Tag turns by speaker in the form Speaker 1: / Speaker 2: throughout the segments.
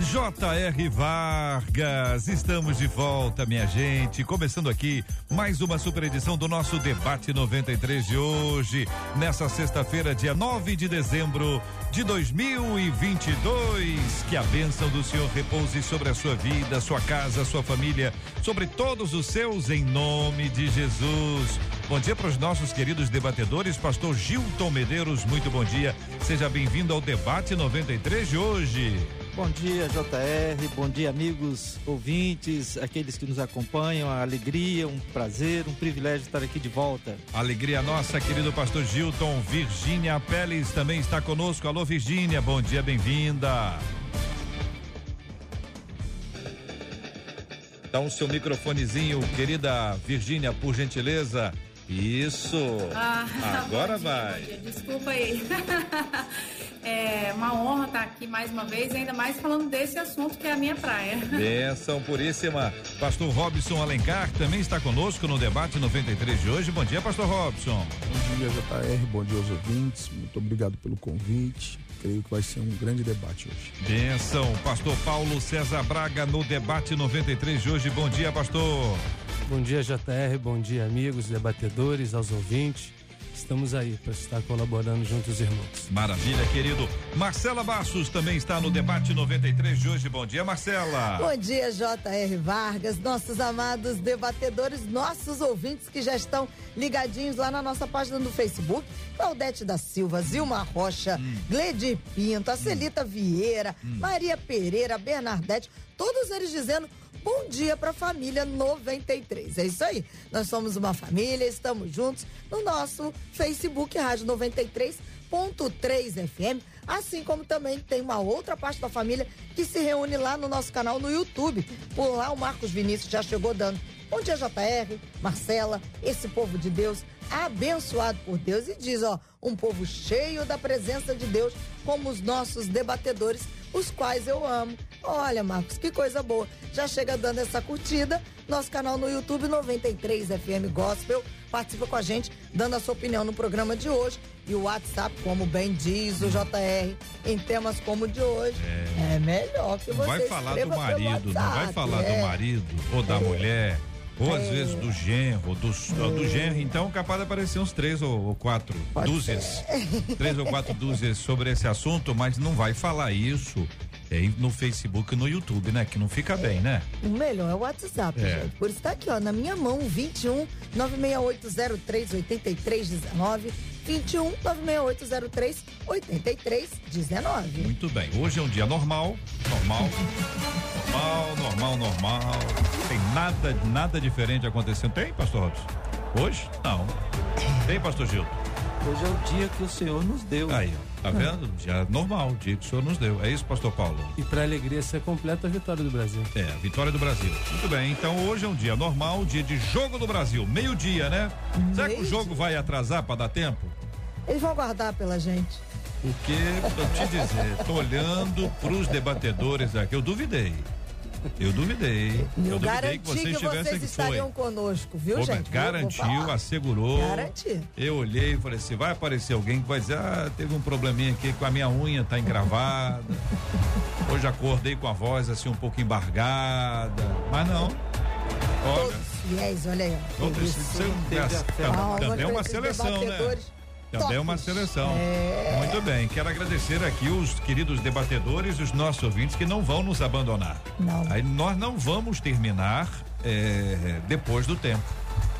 Speaker 1: J.R. Vargas, estamos de volta, minha gente. Começando aqui mais uma super edição do nosso Debate 93 de hoje, nessa sexta-feira, dia 9 de dezembro de 2022. Que a bênção do Senhor repouse sobre a sua vida, sua casa, sua família, sobre todos os seus, em nome de Jesus. Bom dia para os nossos queridos debatedores, Pastor Gilton Medeiros, muito bom dia. Seja bem-vindo ao Debate 93 de hoje.
Speaker 2: Bom dia, JR. Bom dia, amigos ouvintes, aqueles que nos acompanham. A alegria, um prazer, um privilégio estar aqui de volta.
Speaker 1: Alegria nossa, querido pastor Gilton. Virgínia Peles também está conosco. Alô, Virgínia, bom dia, bem-vinda. Dá um seu microfonezinho, querida Virgínia, por gentileza. Isso. Ah, Agora dia, vai.
Speaker 3: Desculpa aí. É uma honra estar aqui mais uma vez, ainda mais falando desse assunto que é a minha praia.
Speaker 1: Benção puríssima. Pastor Robson Alencar também está conosco no debate 93 de hoje. Bom dia, Pastor Robson.
Speaker 4: Bom dia, JR. Bom dia aos ouvintes. Muito obrigado pelo convite. Creio que vai ser um grande debate hoje.
Speaker 1: Benção. Pastor Paulo César Braga no debate 93 de hoje. Bom dia, pastor.
Speaker 5: Bom dia, JR. Bom dia, amigos, debatedores, aos ouvintes. Estamos aí para estar colaborando juntos, irmãos.
Speaker 1: Maravilha, querido. Marcela Bassos também está no debate 93 de hoje. Bom dia, Marcela.
Speaker 6: Bom dia, J.R. Vargas, nossos amados debatedores, nossos ouvintes que já estão ligadinhos lá na nossa página do Facebook. Claudete da Silva, Zilma Rocha, hum. Gledi Pinto, a Celita hum. Vieira, hum. Maria Pereira, Bernardete, todos eles dizendo Bom dia para a família 93. É isso aí. Nós somos uma família, estamos juntos no nosso Facebook Rádio 93.3 FM, assim como também tem uma outra parte da família que se reúne lá no nosso canal no YouTube. Por lá o Marcos Vinícius já chegou dando. Bom dia, JR, Marcela, esse povo de Deus abençoado por Deus e diz, ó, um povo cheio da presença de Deus, como os nossos debatedores, os quais eu amo. Olha, Marcos, que coisa boa. Já chega dando essa curtida. Nosso canal no YouTube 93 FM Gospel. Participa com a gente, dando a sua opinião no programa de hoje. E o WhatsApp, como bem diz o JR, em temas como o de hoje, é, é melhor que você
Speaker 1: Não vai falar do marido, não vai falar é. do marido ou da mulher. Ou às é. vezes do genro, do, é. do genro, então capaz de aparecer uns três ou, ou quatro Pode dúzias. Três ou quatro dúzias sobre esse assunto, mas não vai falar isso é, no Facebook e no YouTube, né? Que não fica bem, né?
Speaker 6: O melhor é o WhatsApp, é. gente. Por isso tá aqui, ó, na minha mão, 21 96803 8319. 21 96803 8319.
Speaker 1: Muito bem. Hoje é um dia normal, normal. normal, normal, normal. Tem nada, nada diferente acontecendo. Tem, pastor Robson? Hoje? Não. Tem, pastor Gil?
Speaker 2: Hoje é o dia que o Senhor nos deu.
Speaker 1: Aí, ó. Tá vendo? Dia normal, dia que o senhor nos deu. É isso, pastor Paulo?
Speaker 5: E para alegria ser completa a vitória do Brasil.
Speaker 1: É, a vitória do Brasil. Muito bem, então hoje é um dia normal, dia de jogo do Brasil. Meio-dia, né? Meio Será que o jogo vai atrasar para dar tempo?
Speaker 6: Eles vão aguardar pela gente.
Speaker 1: Porque, pra te dizer, tô olhando pros debatedores aqui, eu duvidei. Eu duvidei. Eu,
Speaker 6: eu duvidei que vocês que vocês aqui. estariam foi. conosco, viu, Pô, gente?
Speaker 1: Garantiu, assegurou.
Speaker 6: Garantiu.
Speaker 1: Eu olhei e falei assim: vai aparecer alguém que vai dizer, ah, teve um probleminha aqui com a minha unha, tá encravada. Hoje acordei com a voz assim um pouco embargada. Mas não.
Speaker 6: Olha. Todos fiéis, olha aí.
Speaker 1: Todos, isso, isso, também é uma seleção, né? Também é uma seleção. É... Muito bem. Quero agradecer aqui os queridos debatedores e os nossos ouvintes que não vão nos abandonar.
Speaker 6: Não.
Speaker 1: Aí nós não vamos terminar é, depois do tempo.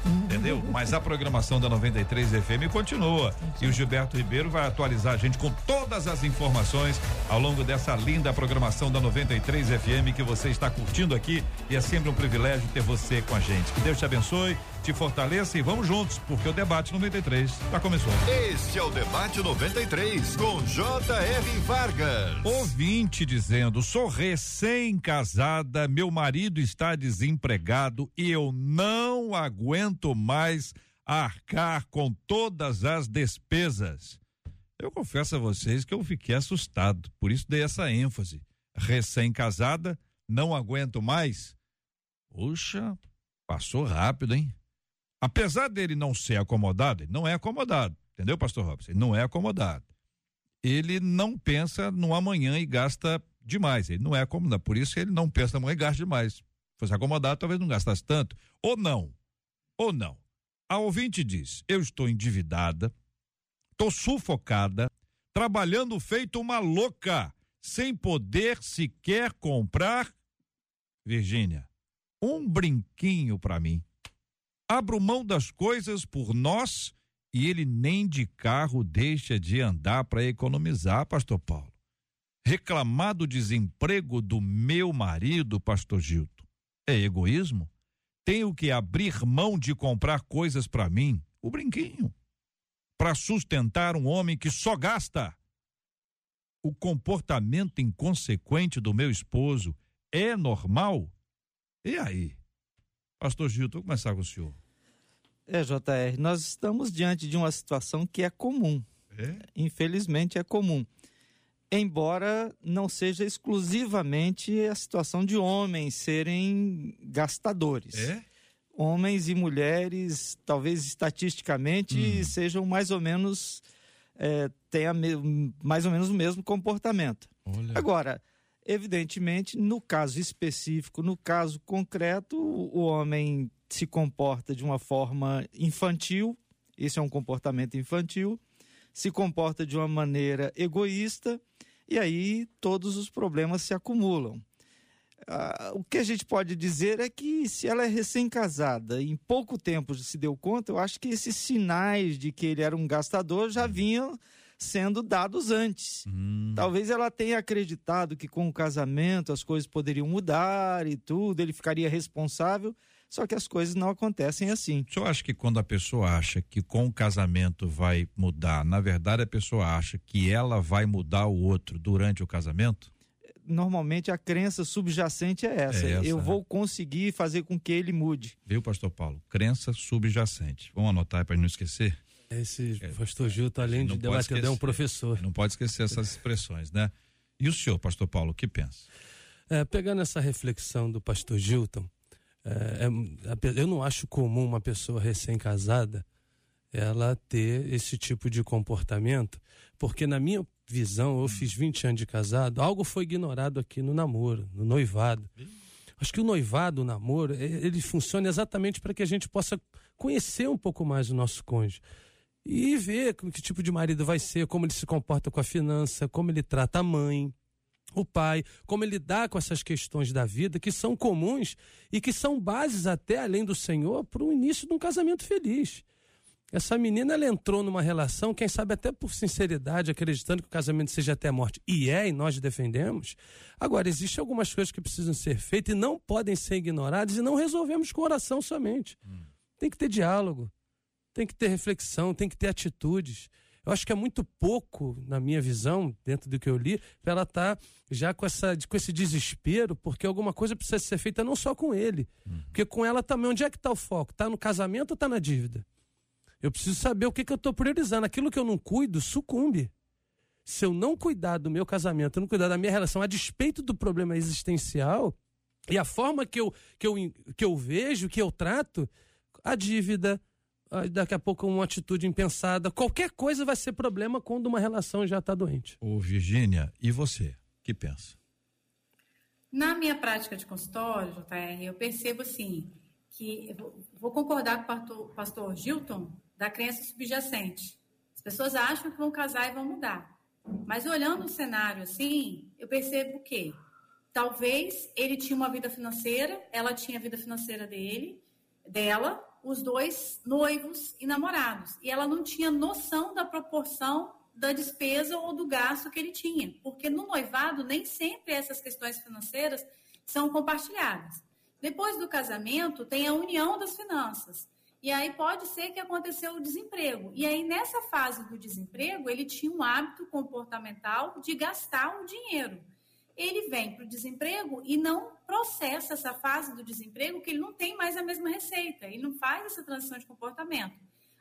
Speaker 1: Entendeu? Mas a programação da 93 FM continua. E o Gilberto Ribeiro vai atualizar a gente com todas as informações ao longo dessa linda programação da 93 FM que você está curtindo aqui. E é sempre um privilégio ter você com a gente. Que Deus te abençoe te fortaleça e vamos juntos, porque o debate 93 está começando.
Speaker 7: Este é o debate 93 com J.R. Vargas.
Speaker 1: Ouvinte dizendo: sou recém-casada, meu marido está desempregado e eu não aguento mais arcar com todas as despesas. Eu confesso a vocês que eu fiquei assustado, por isso dei essa ênfase. Recém-casada, não aguento mais. Puxa, passou rápido, hein? Apesar dele não ser acomodado, ele não é acomodado, entendeu, pastor Robson? Ele não é acomodado. Ele não pensa no amanhã e gasta demais. Ele não é acomodado, por isso ele não pensa no amanhã e gasta demais. Se fosse acomodado, talvez não gastasse tanto. Ou não. Ou não. A ouvinte diz: Eu estou endividada, estou sufocada, trabalhando feito uma louca, sem poder sequer comprar. Virgínia, um brinquinho para mim abro mão das coisas por nós e ele nem de carro deixa de andar para economizar, pastor Paulo. Reclamar do desemprego do meu marido, pastor Gilto, é egoísmo? Tenho que abrir mão de comprar coisas para mim, o brinquinho, para sustentar um homem que só gasta. O comportamento inconsequente do meu esposo é normal? E aí? Pastor Gilto, vou começar com o senhor.
Speaker 2: É, JR, nós estamos diante de uma situação que é comum.
Speaker 1: É?
Speaker 2: Infelizmente é comum. Embora não seja exclusivamente a situação de homens serem gastadores.
Speaker 1: É?
Speaker 2: Homens e mulheres, talvez estatisticamente,
Speaker 1: Hum.
Speaker 2: sejam mais ou menos. É, tenha mais ou menos o mesmo comportamento.
Speaker 1: Olha.
Speaker 2: Agora, evidentemente, no caso específico, no caso concreto, o homem se comporta de uma forma infantil, esse é um comportamento infantil, se comporta de uma maneira egoísta, e aí todos os problemas se acumulam. Ah, o que a gente pode dizer é que se ela é recém-casada, em pouco tempo se deu conta, eu acho que esses sinais de que ele era um gastador já vinham sendo dados antes.
Speaker 1: Hum.
Speaker 2: Talvez ela tenha acreditado que com o casamento as coisas poderiam mudar e tudo, ele ficaria responsável, só que as coisas não acontecem assim.
Speaker 1: O senhor acha que quando a pessoa acha que com o casamento vai mudar, na verdade a pessoa acha que ela vai mudar o outro durante o casamento?
Speaker 2: Normalmente a crença subjacente é essa.
Speaker 1: É essa,
Speaker 2: Eu
Speaker 1: né?
Speaker 2: vou conseguir fazer com que ele mude.
Speaker 1: Viu, pastor Paulo? Crença subjacente. Vamos anotar para não esquecer?
Speaker 5: Esse pastor Gilto, além
Speaker 1: não
Speaker 5: de
Speaker 1: pode
Speaker 5: debatedor, é um professor.
Speaker 1: Não pode esquecer essas expressões, né? E o senhor, pastor Paulo, o que pensa?
Speaker 5: É, pegando essa reflexão do pastor Gilton, é, é, eu não acho comum uma pessoa recém-casada ela ter esse tipo de comportamento, porque na minha visão, eu fiz 20 anos de casado, algo foi ignorado aqui no namoro, no noivado. Acho que o noivado, o namoro, é- ele funciona exatamente para que a gente possa conhecer um pouco mais o nosso cônjuge. E ver que tipo de marido vai ser, como ele se comporta com a finança, como ele trata a mãe, o pai, como ele lidar com essas questões da vida que são comuns e que são bases até além do Senhor para o início de um casamento feliz. Essa menina ela entrou numa relação, quem sabe até por sinceridade, acreditando que o casamento seja até a morte, e é, e nós defendemos. Agora, existem algumas coisas que precisam ser feitas e não podem ser ignoradas e não resolvemos com oração somente. Tem que ter diálogo, tem que ter reflexão, tem que ter atitudes. Eu acho que é muito pouco, na minha visão, dentro do que eu li, para ela estar já com, essa, com esse desespero, porque alguma coisa precisa ser feita não só com ele, porque com ela também. Onde é que está o foco? Está no casamento ou está na dívida? Eu preciso saber o que, que eu estou priorizando. Aquilo que eu não cuido, sucumbe. Se eu não cuidar do meu casamento, eu não cuidar da minha relação, a despeito do problema existencial, e a forma que eu, que eu, que eu vejo, que eu trato, a dívida, daqui a pouco uma atitude impensada, qualquer coisa vai ser problema quando uma relação já está doente.
Speaker 1: Ô, Virgínia, e você? O que pensa?
Speaker 3: Na minha prática de consultório, JR, eu percebo assim que vou- concordar com o pastor, pastor Gilton da crença subjacente. As pessoas acham que vão casar e vão mudar. Mas olhando o cenário assim, eu percebo que talvez ele tinha uma vida financeira, ela tinha a vida financeira dele, dela, os dois noivos e namorados. E ela não tinha noção da proporção da despesa ou do gasto que ele tinha. Porque no noivado, nem sempre essas questões financeiras são compartilhadas. Depois do casamento, tem a união das finanças. E aí pode ser que aconteceu o desemprego. E aí, nessa fase do desemprego, ele tinha um hábito comportamental de gastar o dinheiro. Ele vem para o desemprego e não processa essa fase do desemprego, porque ele não tem mais a mesma receita, ele não faz essa transição de comportamento.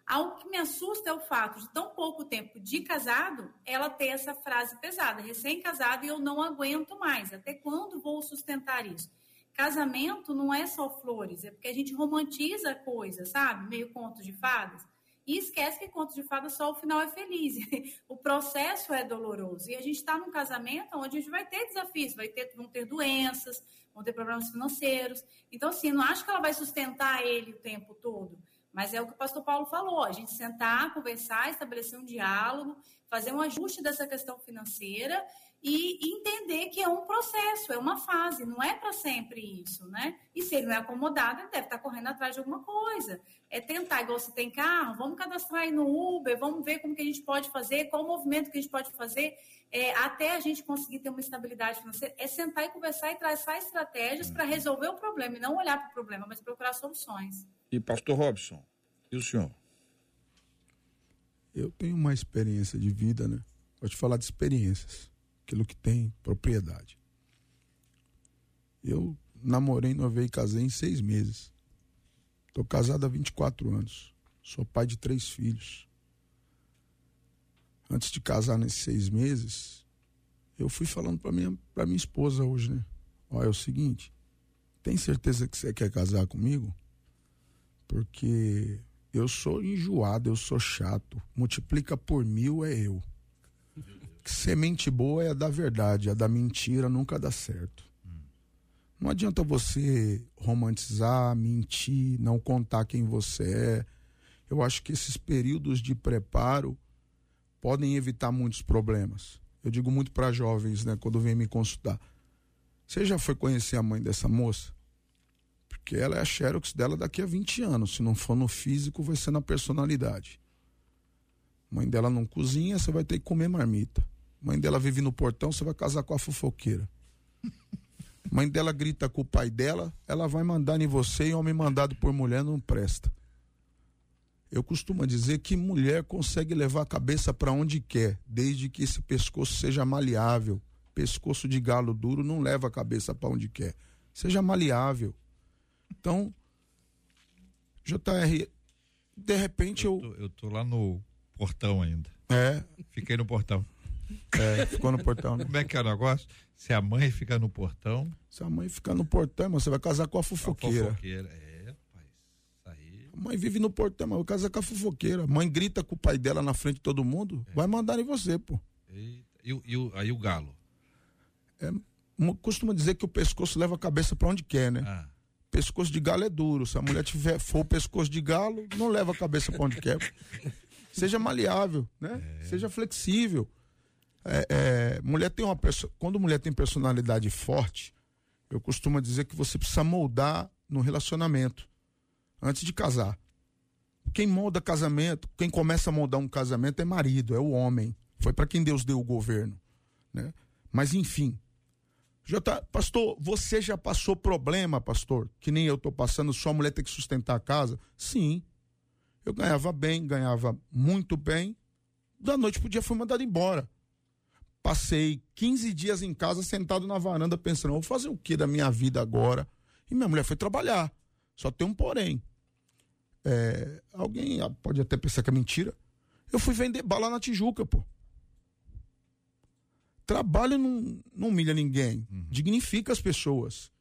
Speaker 3: Algo que me assusta é o fato de tão pouco tempo de casado, ela ter essa frase pesada, recém-casado e eu não aguento mais. Até quando vou sustentar isso? Casamento não é só flores, é porque a gente romantiza coisas, sabe? Meio conto de fadas. E esquece que conto de fadas só o final é feliz. o processo é doloroso. E a gente está num casamento onde a gente vai ter desafios, vai ter, vão ter doenças, vão ter problemas financeiros. Então, assim, não acho que ela vai sustentar ele o tempo todo. Mas é o que o pastor Paulo falou: a gente sentar, conversar, estabelecer um diálogo, fazer um ajuste dessa questão financeira e entender que é um processo, é uma fase, não é para sempre isso, né? E se ele não é acomodado, ele deve estar tá correndo atrás de alguma coisa. É tentar, igual você tem carro, vamos cadastrar aí no Uber, vamos ver como que a gente pode fazer, qual o movimento que a gente pode fazer, é, até a gente conseguir ter uma estabilidade financeira. É sentar e conversar e traçar estratégias para resolver o problema, e não olhar para o problema, mas procurar soluções.
Speaker 8: E pastor Robson, e o senhor?
Speaker 4: Eu tenho uma experiência de vida, né? Vou te falar de experiências aquilo que tem propriedade. Eu namorei, novei e casei em seis meses. Estou casado há 24 anos. Sou pai de três filhos. Antes de casar nesses seis meses, eu fui falando para minha, pra minha esposa hoje, né? Olha, é o seguinte, tem certeza que você quer casar comigo? Porque eu sou enjoado, eu sou chato. Multiplica por mil é eu semente boa é a da verdade, a da mentira nunca dá certo. Não adianta você romantizar, mentir, não contar quem você é. Eu acho que esses períodos de preparo podem evitar muitos problemas. Eu digo muito para jovens, né, quando vêm me consultar. Você já foi conhecer a mãe dessa moça? Porque ela é a Xerox dela daqui a 20 anos. Se não for no físico, vai ser na personalidade. Mãe dela não cozinha, você vai ter que comer marmita. Mãe dela vive no portão, você vai casar com a fofoqueira. Mãe dela grita com o pai dela, ela vai mandar em você e homem mandado por mulher não presta. Eu costumo dizer que mulher consegue levar a cabeça para onde quer, desde que esse pescoço seja maleável. Pescoço de galo duro não leva a cabeça para onde quer. Seja maleável. Então, JR, de repente eu.
Speaker 1: Eu tô, eu tô lá no portão ainda.
Speaker 4: É.
Speaker 1: Fiquei no portão.
Speaker 4: É, ficou no portão. Né?
Speaker 1: Como é que é o negócio? Se a mãe fica no portão.
Speaker 4: Se a mãe ficar no portão, você vai casar com a fofoqueira.
Speaker 1: A fofoqueira, é, rapaz. Isso aí.
Speaker 4: A mãe vive no portão, mas vai casar com a fofoqueira. A mãe grita com o pai dela na frente de todo mundo, é. vai mandar em você, pô.
Speaker 1: Eita. E, e, aí o galo?
Speaker 4: É, costuma dizer que o pescoço leva a cabeça para onde quer, né? Ah. Pescoço de galo é duro. Se a mulher tiver for o pescoço de galo, não leva a cabeça para onde quer. Seja maleável, né? É. Seja flexível. É, é, mulher tem uma quando mulher tem personalidade forte, eu costumo dizer que você precisa moldar no relacionamento antes de casar. Quem molda casamento, quem começa a moldar um casamento é marido, é o homem. Foi para quem Deus deu o governo, né? Mas enfim, já tá, pastor, você já passou problema, pastor, que nem eu tô passando, sua mulher tem que sustentar a casa? Sim. Eu ganhava bem, ganhava muito bem. Da noite pro dia fui mandado embora. Passei 15 dias em casa sentado na varanda pensando, vou fazer o que da minha vida agora? E minha mulher foi trabalhar. Só tem um porém. É, alguém pode até pensar que é mentira. Eu fui vender bala na Tijuca, pô. Trabalho não, não humilha ninguém, uhum. dignifica as pessoas.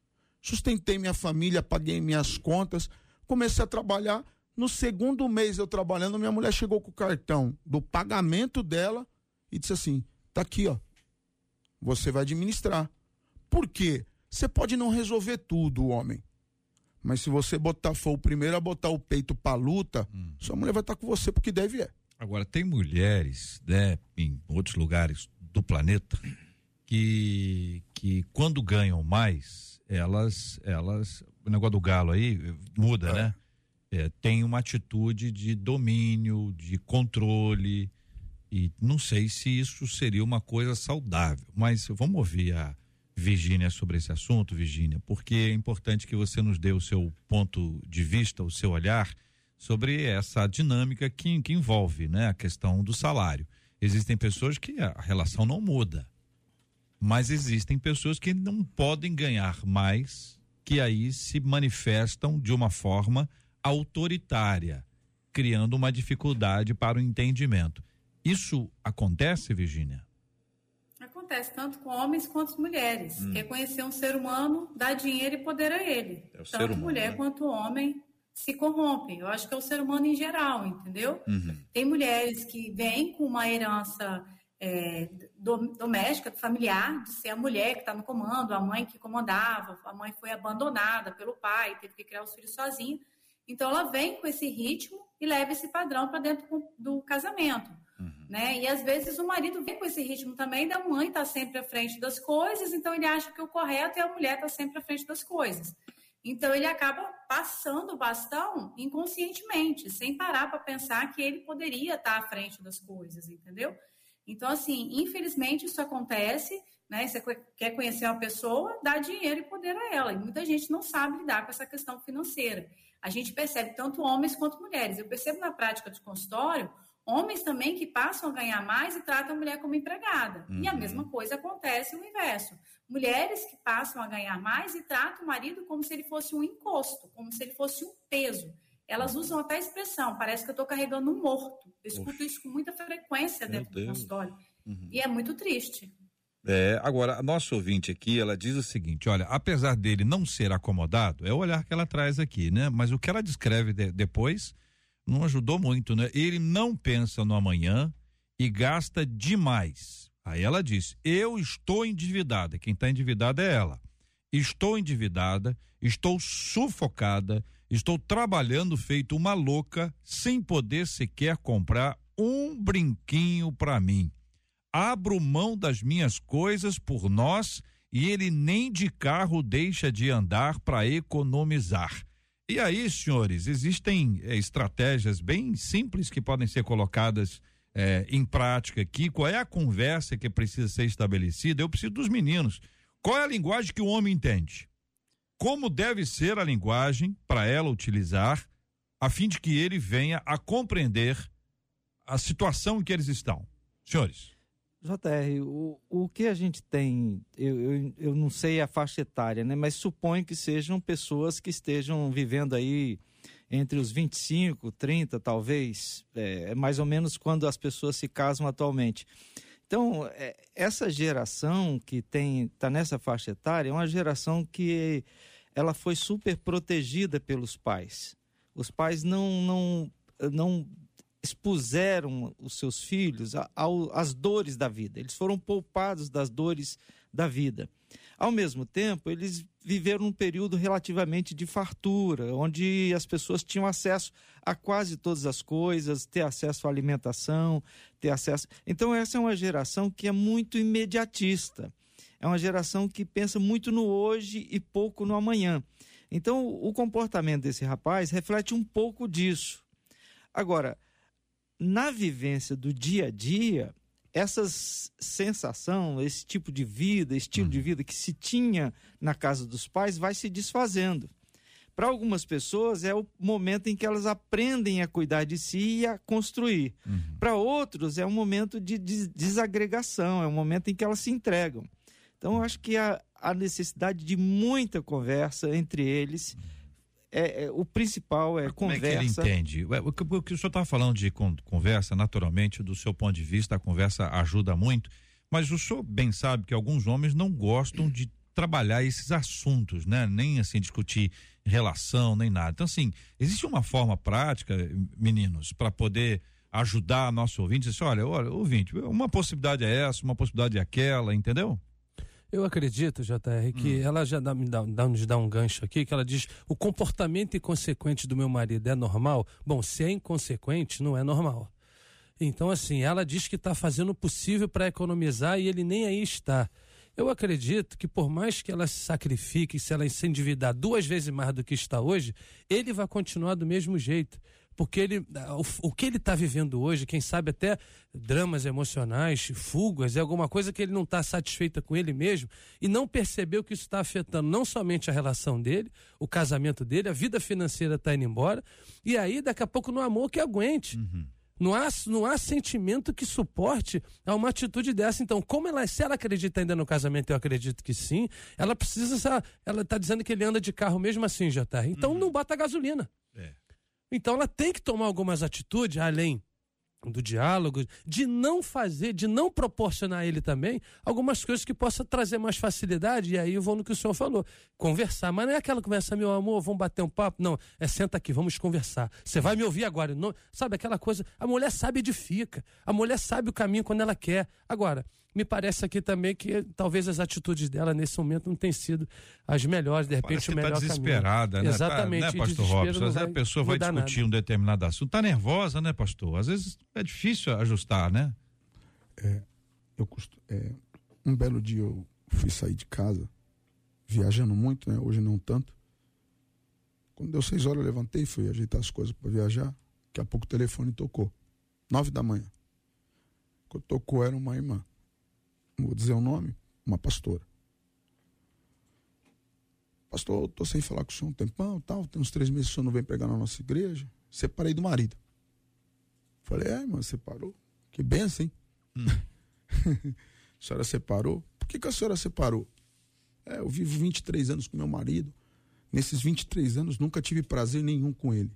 Speaker 4: Sustentei minha família, paguei minhas contas, comecei a trabalhar. No segundo mês eu trabalhando, minha mulher chegou com o cartão do pagamento dela e disse assim: Tá aqui, ó. Você vai administrar. Por quê? Você pode não resolver tudo, homem. Mas se você botar for o primeiro a botar o peito pra luta, hum. sua mulher vai estar tá com você porque deve é.
Speaker 1: Agora, tem mulheres, né, em outros lugares do planeta, que, que quando ganham mais, elas, elas, o negócio do galo aí muda, é. né? É, tem uma atitude de domínio, de controle, e não sei se isso seria uma coisa saudável, mas vamos ouvir a Virgínia sobre esse assunto, Virgínia, porque é importante que você nos dê o seu ponto de vista, o seu olhar sobre essa dinâmica que, que envolve né, a questão do salário. Existem pessoas que a relação não muda, mas existem pessoas que não podem ganhar mais, que aí se manifestam de uma forma autoritária, criando uma dificuldade para o entendimento. Isso acontece, Virginia?
Speaker 3: Acontece tanto com homens quanto mulheres. Hum. Quer conhecer um ser humano, dá dinheiro e poder a ele. É tanto humano, mulher né? quanto homem se corrompem. Eu acho que é o ser humano em geral, entendeu? Uhum. Tem mulheres que vêm com uma herança é, doméstica, familiar, de ser a mulher que está no comando, a mãe que comandava, a mãe foi abandonada pelo pai, teve que criar os filhos sozinha. Então, ela vem com esse ritmo e leva esse padrão para dentro do casamento. Uhum. Né? E às vezes o marido vem com esse ritmo também da mãe estar tá sempre à frente das coisas, então ele acha que o correto é a mulher estar tá sempre à frente das coisas. Então ele acaba passando o bastão inconscientemente, sem parar para pensar que ele poderia estar tá à frente das coisas, entendeu? Então, assim, infelizmente isso acontece, né? Você quer conhecer uma pessoa, dá dinheiro e poder a ela. E muita gente não sabe lidar com essa questão financeira. A gente percebe tanto homens quanto mulheres. Eu percebo na prática de consultório homens também que passam a ganhar mais e tratam a mulher como empregada. Uhum. E a uhum. mesma coisa acontece o inverso. Mulheres que passam a ganhar mais e tratam o marido como se ele fosse um encosto, como se ele fosse um peso. Elas usam até a expressão, parece que eu estou carregando um morto. Eu escuto Oxe. isso com muita frequência dentro do consultório. Uhum. E é muito triste.
Speaker 1: É, agora, a nossa ouvinte aqui, ela diz o seguinte: olha, apesar dele não ser acomodado, é o olhar que ela traz aqui, né? Mas o que ela descreve de, depois não ajudou muito, né? Ele não pensa no amanhã e gasta demais. Aí ela diz: Eu estou endividada. Quem está endividada é ela. Estou endividada, estou sufocada, estou trabalhando feito uma louca, sem poder sequer comprar um brinquinho para mim. Abro mão das minhas coisas por nós e ele nem de carro deixa de andar para economizar. E aí, senhores, existem é, estratégias bem simples que podem ser colocadas é, em prática aqui. Qual é a conversa que precisa ser estabelecida? Eu preciso dos meninos. Qual é a linguagem que o homem entende? Como deve ser a linguagem para ela utilizar, a fim de que ele venha a compreender a situação em que eles estão? Senhores.
Speaker 2: JR, o, o que a gente tem, eu, eu, eu não sei a faixa etária, né? Mas suponho que sejam pessoas que estejam vivendo aí entre os 25, 30, talvez, é, é mais ou menos quando as pessoas se casam atualmente. Então, é, essa geração que tem está nessa faixa etária é uma geração que ela foi super protegida pelos pais. Os pais não não não expuseram os seus filhos às dores da vida. Eles foram poupados das dores da vida. Ao mesmo tempo, eles viveram um período relativamente de fartura, onde as pessoas tinham acesso a quase todas as coisas, ter acesso à alimentação, ter acesso. Então, essa é uma geração que é muito imediatista. É uma geração que pensa muito no hoje e pouco no amanhã. Então, o comportamento desse rapaz reflete um pouco disso. Agora, na vivência do dia a dia, essa sensação, esse tipo de vida, estilo de uhum. vida que se tinha na casa dos pais vai se desfazendo. Para algumas pessoas é o momento em que elas aprendem a cuidar de si e a construir. Uhum. Para outros é um momento de desagregação, é um momento em que elas se entregam. Então eu acho que há a necessidade de muita conversa entre eles. Uhum é, é, o principal é Mas conversa.
Speaker 1: Como é que ele entende? O que, o que o senhor está falando de conversa, naturalmente, do seu ponto de vista, a conversa ajuda muito, mas o senhor bem sabe que alguns homens não gostam de trabalhar esses assuntos, né? Nem assim discutir relação, nem nada. Então, assim, existe uma forma prática, meninos, para poder ajudar nosso ouvinte, assim, olha, olha, ouvinte, uma possibilidade é essa, uma possibilidade é aquela, entendeu?
Speaker 5: Eu acredito, JR, que hum. ela já dá, dá, dá, nos dá um gancho aqui, que ela diz: o comportamento inconsequente do meu marido é normal? Bom, se é inconsequente, não é normal. Então, assim, ela diz que está fazendo o possível para economizar e ele nem aí está. Eu acredito que por mais que ela se sacrifique, se ela se endividar duas vezes mais do que está hoje, ele vai continuar do mesmo jeito porque ele, o, o que ele está vivendo hoje, quem sabe até dramas emocionais, fugas, é alguma coisa que ele não está satisfeita com ele mesmo e não percebeu que isso está afetando não somente a relação dele, o casamento dele, a vida financeira está indo embora, e aí daqui a pouco no amor que aguente.
Speaker 1: Uhum.
Speaker 5: Não há, não há sentimento que suporte a uma atitude dessa. Então, como ela, se ela acredita ainda no casamento, eu acredito que sim, ela precisa. Ela está dizendo que ele anda de carro mesmo assim, já tá. Então
Speaker 1: Uhum.
Speaker 5: não bota gasolina.
Speaker 1: É.
Speaker 5: Então ela tem que tomar algumas atitudes, além do diálogo, de não fazer, de não proporcionar a ele também algumas coisas que possa trazer mais facilidade. E aí eu vou no que o senhor falou, conversar. Mas não é aquela conversa, meu amor, vamos bater um papo. Não, é senta aqui, vamos conversar. Você vai me ouvir agora. Não, sabe aquela coisa? A mulher sabe edifica. A mulher sabe o caminho quando ela quer. Agora, me parece aqui também que talvez as atitudes dela nesse momento não tenham sido as melhores, de repente
Speaker 1: Parece
Speaker 5: o melhor
Speaker 1: tá desesperada,
Speaker 5: caminho.
Speaker 1: né?
Speaker 5: Exatamente.
Speaker 1: Tá, né, pastor Robson? Às vezes a pessoa vai discutir
Speaker 5: nada.
Speaker 1: um determinado assunto. Tá nervosa, né, pastor? Às vezes é difícil ajustar, né?
Speaker 4: Eu costu- é, um belo dia eu fui sair de casa, viajando muito, né? Hoje não tanto. Quando deu seis horas, eu levantei, fui ajeitar as coisas para viajar. Daqui a pouco o telefone tocou. Nove da manhã. Quando tocou, era uma irmã. Vou dizer o nome, uma pastora. Pastor, eu tô sem falar com o senhor um tempão, tal. Tem uns três meses que o senhor não vem pregar na nossa igreja. Separei do marido. Falei, é, irmã, separou? Que benção, hein? a senhora separou? Por que, que a senhora separou? É, eu vivo 23 anos com meu marido. Nesses 23 anos nunca tive prazer nenhum com ele.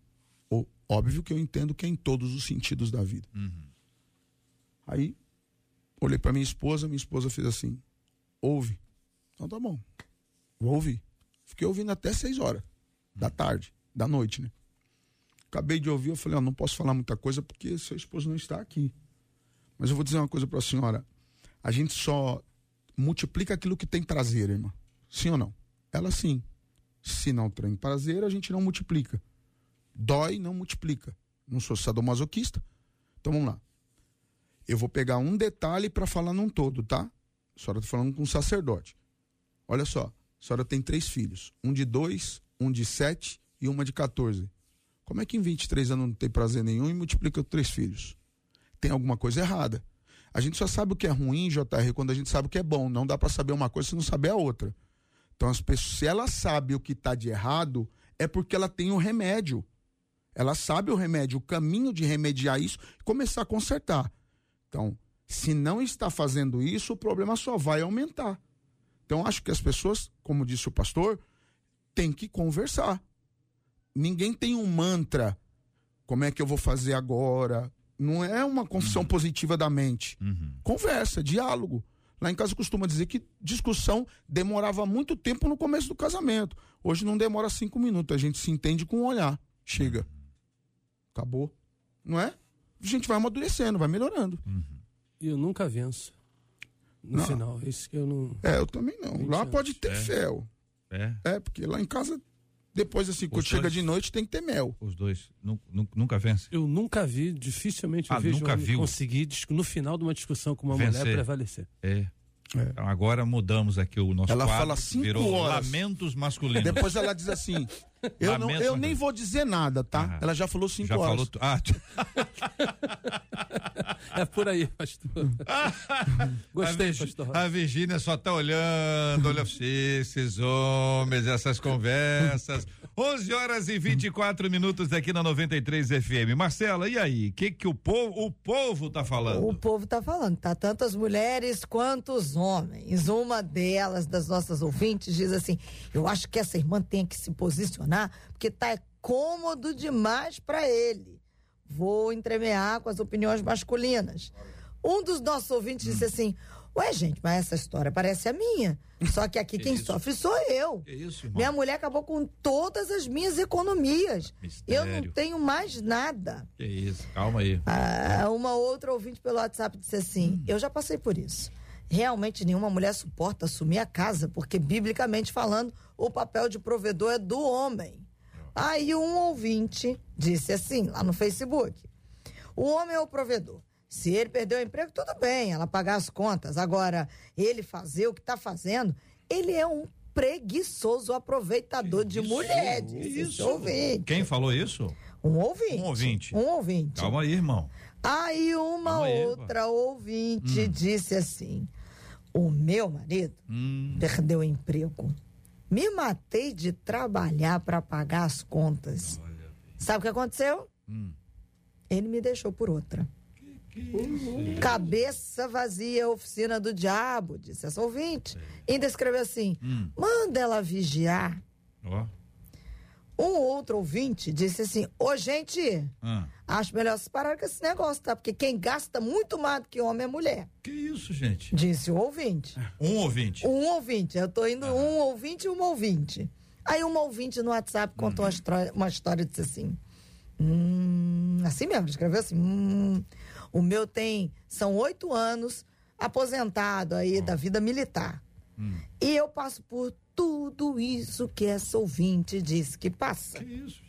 Speaker 4: Ou, óbvio que eu entendo que é em todos os sentidos da vida. Aí, olhei para minha esposa, minha esposa fez assim: ouve. Então tá bom, vou ouvir. Fiquei ouvindo até 6 horas da tarde, da noite, né? Acabei de ouvir, eu falei: ó, não posso falar muita coisa porque seu esposo não está aqui. Mas eu vou dizer uma coisa para a senhora: a gente só multiplica aquilo que tem prazer, irmã. Sim ou não? Ela sim. Se não tem prazer, a gente não multiplica. Dói, não multiplica. Não sou sadomasoquista. Então vamos lá. Eu vou pegar um detalhe para falar num todo, tá? A senhora está falando com um sacerdote. Olha só, a senhora tem três filhos: um de dois, um de sete e uma de 14. Como é que em 23 anos não tem prazer nenhum e multiplica três filhos? Tem alguma coisa errada. A gente só sabe o que é ruim, JR, quando a gente sabe o que é bom. Não dá para saber uma coisa se não saber a outra. Então, as pessoas, se ela sabe o que está de errado, é porque ela tem o remédio. Ela sabe o remédio, o caminho de remediar isso e começar a consertar. Então, se não está fazendo isso, o problema só vai aumentar. Então, acho que as pessoas, como disse o pastor, têm que conversar. Ninguém tem um mantra. Como é que eu vou fazer agora? Não é uma confissão positiva da mente. Conversa, diálogo. Lá em casa costuma dizer que discussão demorava muito tempo no começo do casamento. Hoje não demora cinco minutos. A gente se entende com um olhar. Chega. Acabou. Não é? A gente vai amadurecendo, vai melhorando.
Speaker 5: E eu nunca venço. No
Speaker 4: Não.
Speaker 5: final. Isso que eu não.
Speaker 4: É, eu também não.
Speaker 5: 20
Speaker 4: Lá
Speaker 5: anos.
Speaker 4: pode ter
Speaker 1: É.
Speaker 4: fel.
Speaker 1: É.
Speaker 4: É, porque lá em casa, depois assim, quando
Speaker 1: Os
Speaker 4: chega
Speaker 1: dois-
Speaker 4: de noite, tem que ter mel.
Speaker 1: Os dois nu- nu- nunca vencem.
Speaker 5: Eu nunca vi, dificilmente eu
Speaker 1: Ah,
Speaker 5: vejo
Speaker 1: nunca viu?
Speaker 5: conseguir, no final de uma discussão com uma
Speaker 1: Vencer.
Speaker 5: mulher, prevalecer.
Speaker 1: É.
Speaker 4: É.
Speaker 1: Então agora mudamos aqui o nosso
Speaker 4: Ela
Speaker 1: quadro.
Speaker 4: fala cinco
Speaker 1: virou
Speaker 4: horas.
Speaker 1: Lamentos masculinos.
Speaker 4: Depois ela diz assim: eu, não, eu
Speaker 1: mas-
Speaker 4: nem vou dizer nada, tá?
Speaker 1: Ah.
Speaker 4: Ela já falou cinco
Speaker 1: Já
Speaker 4: horas.
Speaker 1: falou. tu- Ah, tu-
Speaker 5: É por aí, pastor. Gostei,
Speaker 1: a,
Speaker 5: pastor.
Speaker 1: a Virgínia só tá olhando, olha esses homens, essas conversas. 11 horas e 24 minutos aqui na 93 FM. Marcela, e aí? O que que o povo, o povo tá falando?
Speaker 6: O povo tá falando, tá? Tanto as mulheres quanto os homens. Uma delas, das nossas ouvintes, diz assim: Eu acho que essa irmã tem que se posicionar, porque tá cômodo demais para ele. Vou entremear com as opiniões masculinas. Um dos nossos ouvintes disse assim: Ué, gente, mas essa história parece a minha. Só que aqui quem sofre sou eu.
Speaker 1: Que isso, irmão?
Speaker 6: Minha mulher acabou com todas as minhas economias. Eu não
Speaker 1: Mistério.
Speaker 6: tenho mais nada.
Speaker 1: Que isso, calma aí.
Speaker 6: Ah, uma outra ouvinte pelo WhatsApp disse assim: Eu já passei por isso. Realmente nenhuma mulher suporta assumir a casa, porque biblicamente falando, o papel de provedor é do homem. Aí um ouvinte disse assim, lá no Facebook: O homem é o provedor. Se ele perdeu o emprego, tudo bem, ela pagar as contas. Agora, ele fazer o que está fazendo, ele é um preguiçoso aproveitador de mulheres.
Speaker 1: Isso?
Speaker 6: ouvinte.
Speaker 1: Quem falou isso?
Speaker 6: Um ouvinte.
Speaker 1: Um ouvinte.
Speaker 6: Um ouvinte.
Speaker 1: Calma aí, irmão.
Speaker 6: Aí uma
Speaker 1: Calma aí,
Speaker 6: outra ouvinte disse assim: O meu marido
Speaker 1: Hum,
Speaker 6: perdeu o emprego. Me matei de trabalhar para pagar as contas. Sabe o que aconteceu?
Speaker 1: Hum.
Speaker 6: Ele me deixou por outra. Cabeça vazia, oficina do diabo, disse essa ouvinte. Ainda escreveu assim:
Speaker 1: Hum.
Speaker 6: manda ela vigiar.
Speaker 1: ó.
Speaker 6: Um outro ouvinte disse assim: Ô, gente,
Speaker 1: Ah,
Speaker 6: acho melhor se parar com esse negócio, tá? Porque quem gasta muito mais do que homem é mulher.
Speaker 1: que isso, gente?
Speaker 6: Disse o ouvinte.
Speaker 1: Um ouvinte.
Speaker 6: Um ouvinte. Eu tô indo um ouvinte e uma ouvinte. Aí uma ouvinte no WhatsApp contou uma, história, uma história e disse assim. Hum, assim mesmo, escreveu assim. Hum, o meu tem. São oito anos aposentado aí da vida militar. E eu passo por tudo isso que essa ouvinte disse que passa.
Speaker 1: Que isso?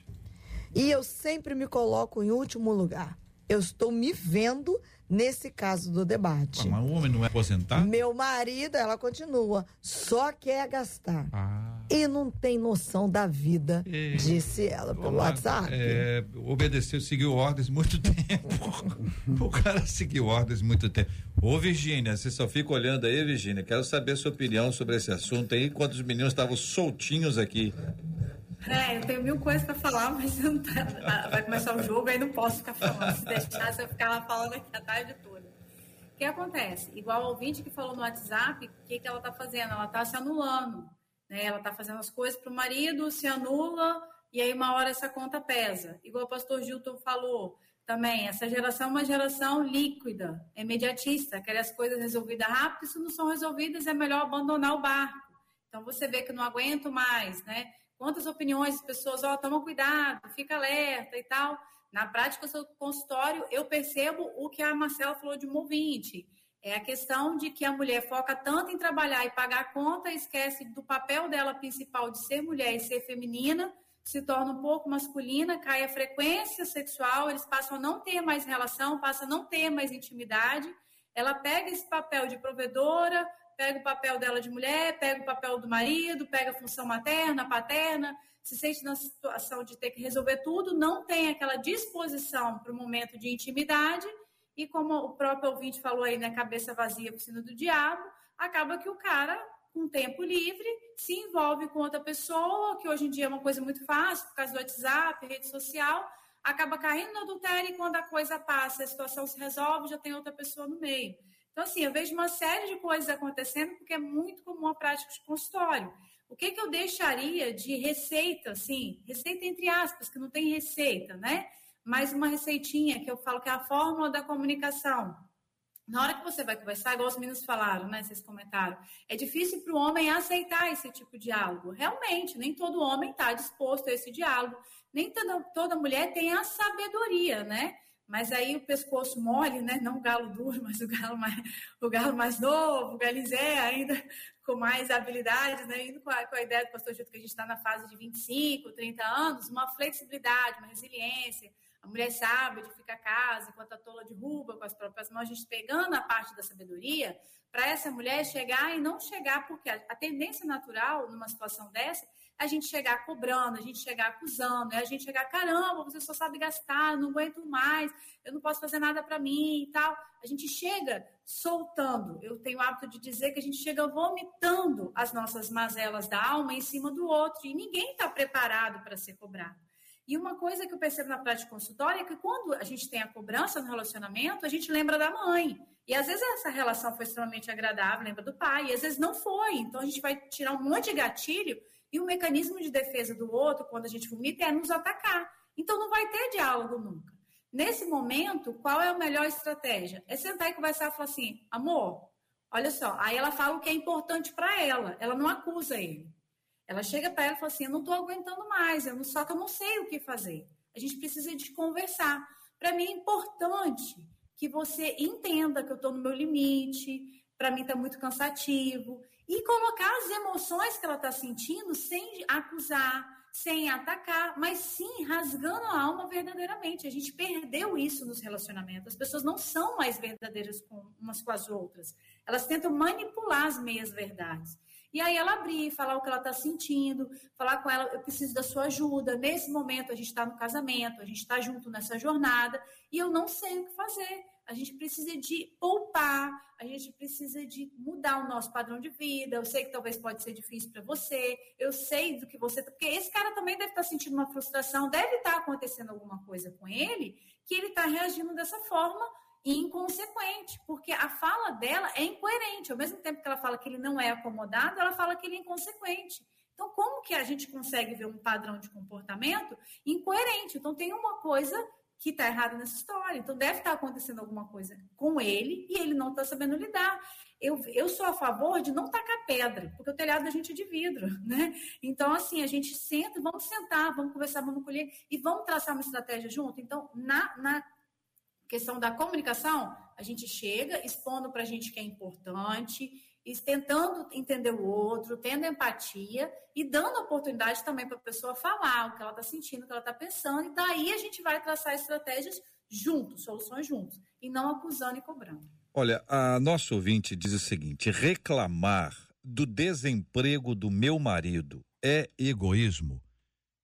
Speaker 6: E eu sempre me coloco em último lugar. Eu estou me vendo nesse caso do debate.
Speaker 1: Mas o homem não é aposentado?
Speaker 6: Meu marido, ela continua, só quer gastar.
Speaker 1: Ah.
Speaker 6: E não tem noção da vida,
Speaker 1: É.
Speaker 6: disse ela pelo
Speaker 1: Olá,
Speaker 6: WhatsApp.
Speaker 1: É, obedeceu, seguiu ordens muito tempo. o cara seguiu ordens muito tempo.
Speaker 8: Ô, Virgínia, você só fica olhando aí, Virgínia. Quero saber a sua opinião sobre esse assunto aí, enquanto os meninos estavam soltinhos aqui.
Speaker 3: É, eu tenho mil coisas pra falar, mas tá- ah, vai começar o jogo, aí não posso ficar falando. Se deixar, eu ficar lá falando aqui a tarde toda. O que acontece? Igual o ouvinte que falou no WhatsApp, o que, que ela tá fazendo? Ela tá se anulando. Né? Ela tá fazendo as coisas pro marido, se anula, e aí uma hora essa conta pesa. Igual o pastor Gilton falou também, essa geração é uma geração líquida, é imediatista, quer as coisas resolvidas rápido, se não são resolvidas, é melhor abandonar o barco. Então você vê que não aguento mais, né? Quantas opiniões as pessoas, ó, toma cuidado, fica alerta e tal. Na prática, do consultório, eu percebo o que a Marcela falou de um ouvinte. É a questão de que a mulher foca tanto em trabalhar e pagar a conta, esquece do papel dela principal de ser mulher e ser feminina, se torna um pouco masculina, cai a frequência sexual, eles passam a não ter mais relação, passam a não ter mais intimidade. Ela pega esse papel de provedora, pega o papel dela de mulher, pega o papel do marido, pega a função materna, paterna, se sente na situação de ter que resolver tudo, não tem aquela disposição para o momento de intimidade, e como o próprio ouvinte falou aí, né, cabeça vazia, piscina do diabo, acaba que o cara, com tempo livre, se envolve com outra pessoa, que hoje em dia é uma coisa muito fácil, por causa do WhatsApp, rede social, acaba caindo no adultério e quando a coisa passa, a situação se resolve, já tem outra pessoa no meio. Então, assim, eu vejo uma série de coisas acontecendo porque é muito comum a prática de consultório. O que, que eu deixaria de receita, assim, receita entre aspas, que não tem receita, né? Mas uma receitinha que eu falo que é a fórmula da comunicação. Na hora que você vai conversar, igual os meninos falaram, né? Vocês comentaram, é difícil para o homem aceitar esse tipo de diálogo. Realmente, nem todo homem está disposto a esse diálogo. Nem toda, toda mulher tem a sabedoria, né? Mas aí o pescoço mole, né? Não o galo duro, mas o galo mais, o galo mais novo, o galizé ainda com mais habilidades, né? Indo com a, com a ideia do pastor Gilto que a gente está na fase de 25, 30 anos, uma flexibilidade, uma resiliência. A mulher sabe de ficar casa, enquanto a tola derruba com as próprias mãos, a gente pegando a parte da sabedoria, para essa mulher chegar e não chegar, porque a, a tendência natural numa situação dessa a gente chegar cobrando, a gente chegar acusando, é a gente chegar, caramba, você só sabe gastar, não aguento mais, eu não posso fazer nada para mim e tal. A gente chega soltando. Eu tenho o hábito de dizer que a gente chega vomitando as nossas mazelas da alma em cima do outro e ninguém está preparado para ser cobrado. E uma coisa que eu percebo na prática consultória é que quando a gente tem a cobrança no relacionamento, a gente lembra da mãe. E às vezes essa relação foi extremamente agradável, lembra do pai, e às vezes não foi. Então a gente vai tirar um monte de gatilho e o mecanismo de defesa do outro, quando a gente vomita, é nos atacar. Então não vai ter diálogo nunca. Nesse momento, qual é a melhor estratégia? É sentar e conversar e falar assim: amor, olha só. Aí ela fala o que é importante para ela, ela não acusa ele. Ela chega para ela e fala assim: eu não estou aguentando mais, eu não, só que eu não sei o que fazer. A gente precisa de conversar. Para mim é importante que você entenda que eu estou no meu limite, para mim está muito cansativo, e colocar as emoções que ela está sentindo sem acusar, sem atacar, mas sim rasgando a alma verdadeiramente. A gente perdeu isso nos relacionamentos. As pessoas não são mais verdadeiras com umas com as outras. Elas tentam manipular as meias verdades. E aí ela abrir, falar o que ela está sentindo, falar com ela, eu preciso da sua ajuda. Nesse momento a gente está no casamento, a gente está junto nessa jornada e eu não sei o que fazer. A gente precisa de poupar, a gente precisa de mudar o nosso padrão de vida. Eu sei que talvez pode ser difícil para você, eu sei do que você. Porque esse cara também deve estar tá sentindo uma frustração, deve estar tá acontecendo alguma coisa com ele, que ele está reagindo dessa forma inconsequente, porque a fala dela é incoerente. Ao mesmo tempo que ela fala que ele não é acomodado, ela fala que ele é inconsequente. Então, como que a gente consegue ver um padrão de comportamento incoerente? Então, tem uma coisa que está errada nessa história. Então, deve estar tá acontecendo alguma coisa com ele e ele não está sabendo lidar. Eu, eu sou a favor de não tacar pedra, porque o telhado da gente é de vidro, né? Então, assim, a gente senta, vamos sentar, vamos conversar, vamos colher e vamos traçar uma estratégia junto. Então, na, na questão da comunicação, a gente chega expondo para a gente que é importante, tentando entender o outro, tendo empatia e dando oportunidade também para a pessoa falar o que ela está sentindo, o que ela está pensando, e daí a gente vai traçar estratégias juntos, soluções juntos, e não acusando e cobrando.
Speaker 8: Olha, a nossa ouvinte diz o seguinte: reclamar do desemprego do meu marido é egoísmo? O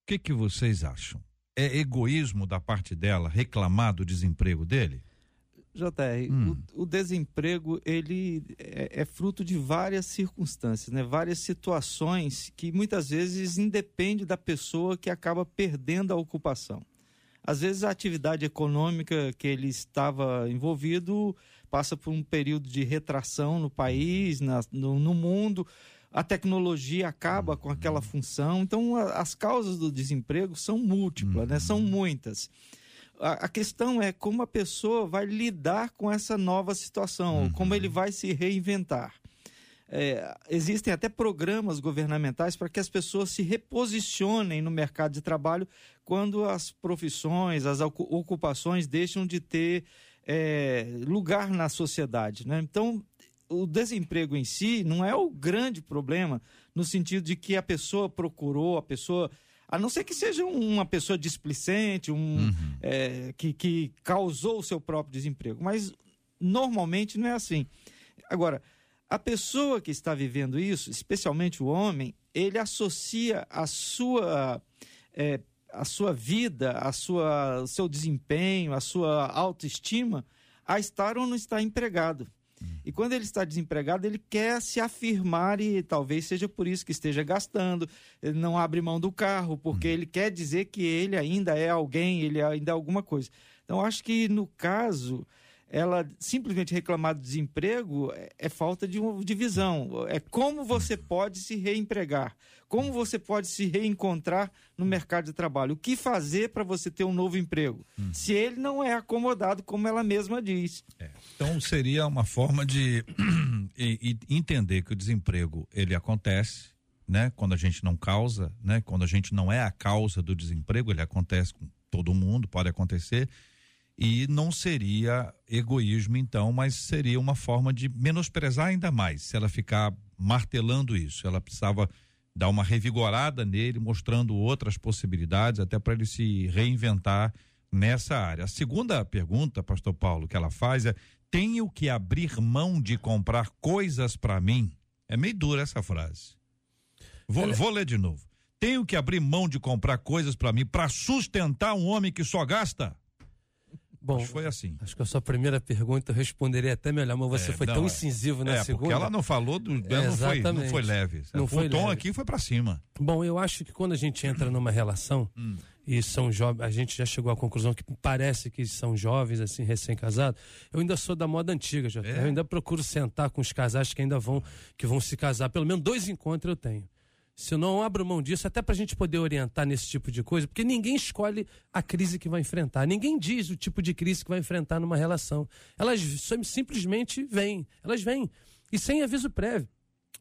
Speaker 1: que, que vocês acham? É egoísmo da parte dela reclamar do desemprego dele?
Speaker 2: JR, hum. o, o, desemprego ele é, é, fruto de várias circunstâncias, né? várias situações que muitas vezes independe da pessoa que acaba perdendo a ocupação. Às vezes a atividade econômica que ele estava envolvido passa por um período de retração no país, na, no, no mundo a tecnologia acaba com aquela função. Então, a, as causas do desemprego são múltiplas, né? são uhum. muitas. A, a, questão é como a pessoa vai lidar com essa nova situação, uhum. como ele vai se reinventar. É, existem até programas governamentais para que as pessoas se reposicionem no mercado de trabalho quando as profissões, as ocupações deixam de ter é, lugar na sociedade. Né? Então, o desemprego em si não é o grande problema, no sentido de que a pessoa procurou, a pessoa. A não ser que seja uma pessoa displicente, um, uhum. é, que, que causou o seu próprio desemprego. Mas normalmente não é assim. Agora, a pessoa que está vivendo isso, especialmente o homem, ele associa a sua, é, a sua vida, a sua, o seu desempenho, a sua autoestima a estar ou não estar empregado. E quando ele está desempregado, ele quer se afirmar e talvez seja por isso que esteja gastando. Ele não abre mão do carro, porque uhum. ele quer dizer que ele ainda é alguém, ele ainda é alguma coisa. Então, acho que no caso, ela simplesmente reclamar do desemprego é, é falta de, de visão. É como você pode se reempregar, como você pode se reencontrar no mercado de trabalho. O que fazer para você ter um novo emprego? Hum. Se ele não é acomodado, como ela mesma diz.
Speaker 1: É. Então seria uma forma de entender que o desemprego ele acontece, né? Quando a gente não causa, né? Quando a gente não é a causa do desemprego, ele acontece com todo mundo, pode acontecer e não seria egoísmo, então, mas seria uma forma de menosprezar ainda mais se ela ficar martelando isso. Ela precisava dar uma revigorada nele, mostrando outras possibilidades, até para ele se reinventar nessa área. A segunda pergunta, Pastor Paulo, que ela faz é: tenho que abrir mão de comprar coisas para mim? É meio dura essa frase. Vou, é. vou ler de novo. Tenho que abrir mão de comprar coisas para mim para sustentar um homem que só gasta?
Speaker 5: Bom,
Speaker 1: acho que foi assim.
Speaker 5: Acho que a sua primeira pergunta eu responderia até melhor, mas você é, foi não, tão é. incisivo na é, segunda.
Speaker 1: Porque ela não falou do. É, não, foi, não foi leve. Não o foi tom leve. aqui foi para cima.
Speaker 5: Bom, eu acho que quando a gente entra numa relação hum. e são jovens, a gente já chegou à conclusão que parece que são jovens, assim, recém-casados. Eu ainda sou da moda antiga, já. É? Eu ainda procuro sentar com os casais que ainda vão, que vão se casar. Pelo menos dois encontros eu tenho se não abro mão disso, até para a gente poder orientar nesse tipo de coisa, porque ninguém escolhe a crise que vai enfrentar, ninguém diz o tipo de crise que vai enfrentar numa relação. Elas simplesmente vêm, elas vêm, e sem aviso prévio.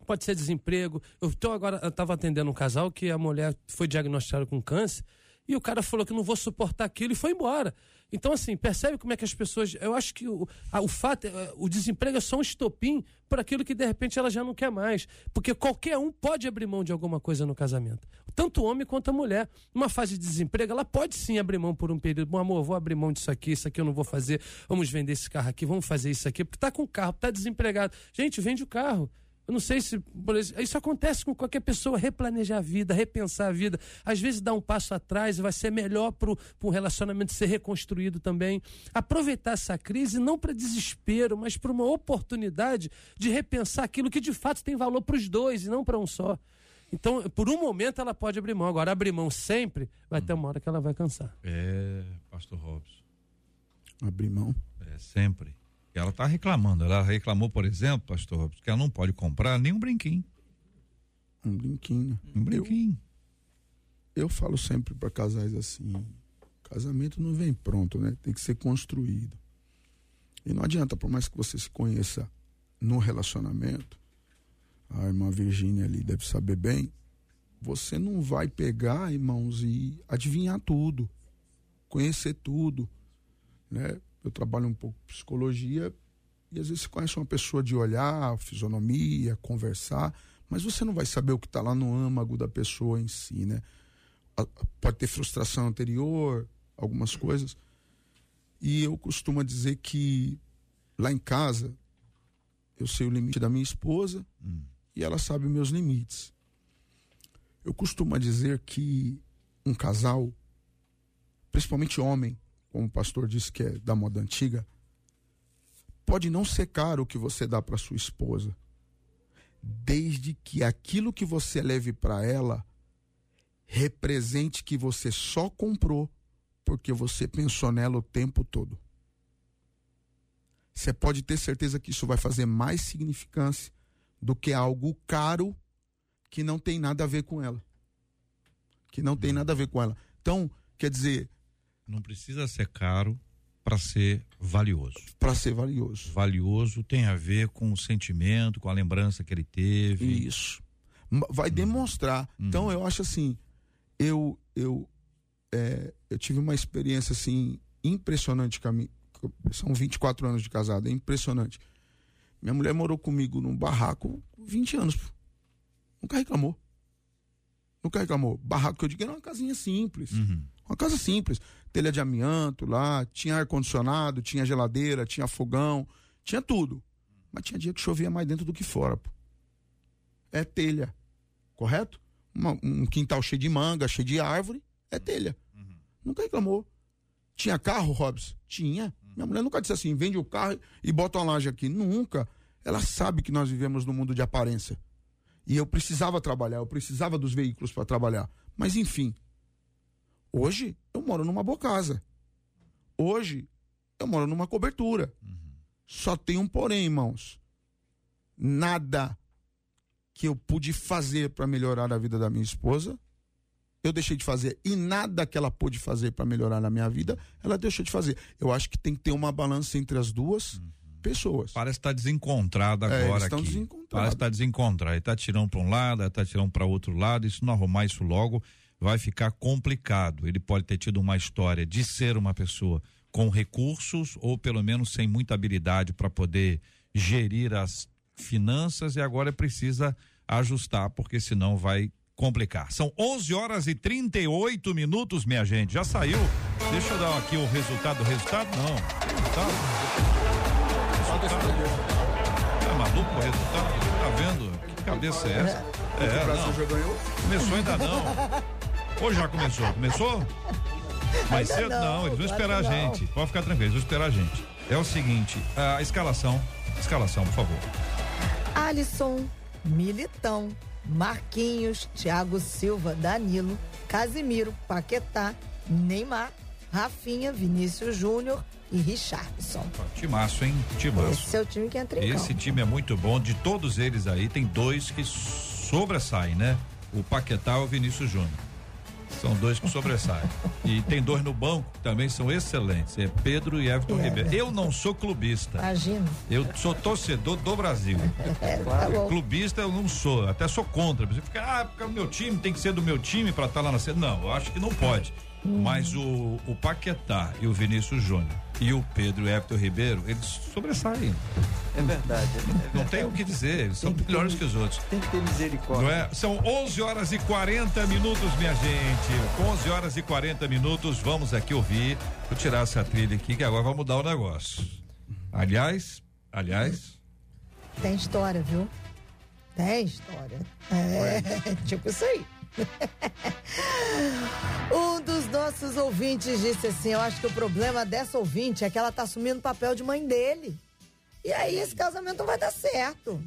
Speaker 5: Pode ser desemprego. Eu agora, estava atendendo um casal que a mulher foi diagnosticada com câncer e o cara falou que não vou suportar aquilo e foi embora. Então, assim, percebe como é que as pessoas. Eu acho que o, a, o fato, é, o desemprego é só um estopim para aquilo que de repente ela já não quer mais. Porque qualquer um pode abrir mão de alguma coisa no casamento. Tanto o homem quanto a mulher. Numa fase de desemprego, ela pode sim abrir mão por um período. Bom, amor, vou abrir mão disso aqui, isso aqui eu não vou fazer. Vamos vender esse carro aqui, vamos fazer isso aqui. Porque tá com carro, tá desempregado. Gente, vende o carro. Eu não sei se. por exemplo, Isso acontece com qualquer pessoa, replanejar a vida, repensar a vida. Às vezes dar um passo atrás vai ser melhor para o relacionamento ser reconstruído também. Aproveitar essa crise não para desespero, mas para uma oportunidade de repensar aquilo que de fato tem valor para os dois e não para um só. Então, por um momento ela pode abrir mão. Agora, abrir mão sempre, vai ter uma hora que ela vai cansar.
Speaker 1: É, pastor Robson.
Speaker 4: Abrir mão.
Speaker 1: É, sempre. Ela está reclamando. Ela reclamou, por exemplo, pastor que ela não pode comprar nem um brinquinho.
Speaker 4: Um brinquinho.
Speaker 1: Um brinquinho.
Speaker 4: Eu, eu falo sempre para casais assim: casamento não vem pronto, né? Tem que ser construído. E não adianta, por mais que você se conheça no relacionamento, a irmã Virgínia ali deve saber bem, você não vai pegar, irmãos, e adivinhar tudo, conhecer tudo, né? Eu trabalho um pouco psicologia e às vezes você conhece uma pessoa de olhar, fisionomia, conversar, mas você não vai saber o que está lá no âmago da pessoa em si, né? Pode ter frustração anterior, algumas coisas. E eu costumo dizer que lá em casa eu sei o limite da minha esposa hum. e ela sabe meus limites. Eu costumo dizer que um casal, principalmente homem, como o pastor disse que é da moda antiga, pode não ser caro o que você dá para sua esposa, desde que aquilo que você leve para ela represente que você só comprou porque você pensou nela o tempo todo. Você pode ter certeza que isso vai fazer mais significância do que algo caro que não tem nada a ver com ela. Que não tem nada a ver com ela. Então, quer dizer,
Speaker 1: não precisa ser caro para ser valioso.
Speaker 4: Para ser valioso.
Speaker 1: Valioso tem a ver com o sentimento, com a lembrança que ele teve.
Speaker 4: Isso. Vai demonstrar. Uhum. Então eu acho assim, eu eu é, eu tive uma experiência assim impressionante com a minha, são 24 anos de casado, é impressionante. Minha mulher morou comigo num barraco 20 anos. Nunca reclamou. Nunca reclamou. Barraco que eu digo era uma casinha simples. Uhum. Uma casa simples telha de amianto lá, tinha ar-condicionado, tinha geladeira, tinha fogão, tinha tudo. Mas tinha dia que chovia mais dentro do que fora. Pô. É telha, correto? Uma, um quintal cheio de manga, cheio de árvore, é telha. Uhum. Nunca reclamou. Tinha carro, Robson? Tinha. Uhum. Minha mulher nunca disse assim, vende o carro e bota uma laje aqui. Nunca. Ela sabe que nós vivemos num mundo de aparência. E eu precisava trabalhar, eu precisava dos veículos para trabalhar. Mas enfim, Hoje eu moro numa boa casa. Hoje eu moro numa cobertura. Uhum. Só tem um porém, irmãos. Nada que eu pude fazer para melhorar a vida da minha esposa, eu deixei de fazer. E nada que ela pôde fazer para melhorar a minha vida, ela deixou de fazer. Eu acho que tem que ter uma balança entre as duas. Uhum pessoas.
Speaker 1: Parece estar tá desencontrado é, agora é, estão aqui. Parece estar tá desencontrado. Está tirando para um lado, está tirando para outro lado. E se não arrumar isso logo, vai ficar complicado. Ele pode ter tido uma história de ser uma pessoa com recursos ou pelo menos sem muita habilidade para poder gerir as finanças e agora precisa ajustar porque senão vai complicar. São 11 horas e 38 minutos, minha gente. Já saiu. Deixa eu dar aqui o resultado. O resultado não. Resultado. resultado. É maluco o resultado? Tá vendo? Que cabeça é essa? É, não. Começou ainda não. Ou já começou? Começou? Mais cedo? Não, eles vão esperar a gente. Pode ficar tranquilo, eles vão esperar a gente. É o seguinte, a escalação. Escalação, por favor.
Speaker 6: Alisson, Militão, Marquinhos, Thiago Silva, Danilo, Casimiro, Paquetá, Neymar, Rafinha, Vinícius Júnior e Richardson.
Speaker 1: Timaço, hein? Timaço.
Speaker 6: Esse é o time que entra
Speaker 1: em Esse campo. time é muito bom. De todos eles aí, tem dois que sobressaem, né? O Paquetá e o Vinícius Júnior. São dois que sobressaem. e tem dois no banco que também são excelentes. É Pedro e Everton é, Ribeiro. Eu não sou clubista.
Speaker 6: Imagina.
Speaker 1: Eu sou torcedor do Brasil.
Speaker 6: É, tá
Speaker 1: clubista eu não sou. Até sou contra. Você fica, ah, porque o meu time tem que ser do meu time para estar tá lá na sede. Não, eu acho que não pode. Hum. Mas o, o Paquetá e o Vinícius Júnior e o Pedro e o Everton Ribeiro, eles sobressaem.
Speaker 9: É verdade. É verdade.
Speaker 1: Não tem o que dizer, eles são melhores que os outros.
Speaker 9: Tem que ter misericórdia.
Speaker 1: Não é? São 11 horas e 40 minutos, minha gente. 11 horas e 40 minutos, vamos aqui ouvir. Vou tirar essa trilha aqui que agora vai mudar o negócio. Aliás, aliás.
Speaker 6: Tem história, viu? Tem história. É, tipo isso aí. um dos nossos ouvintes disse assim: Eu acho que o problema dessa ouvinte é que ela tá assumindo o papel de mãe dele. E aí esse casamento não vai dar certo.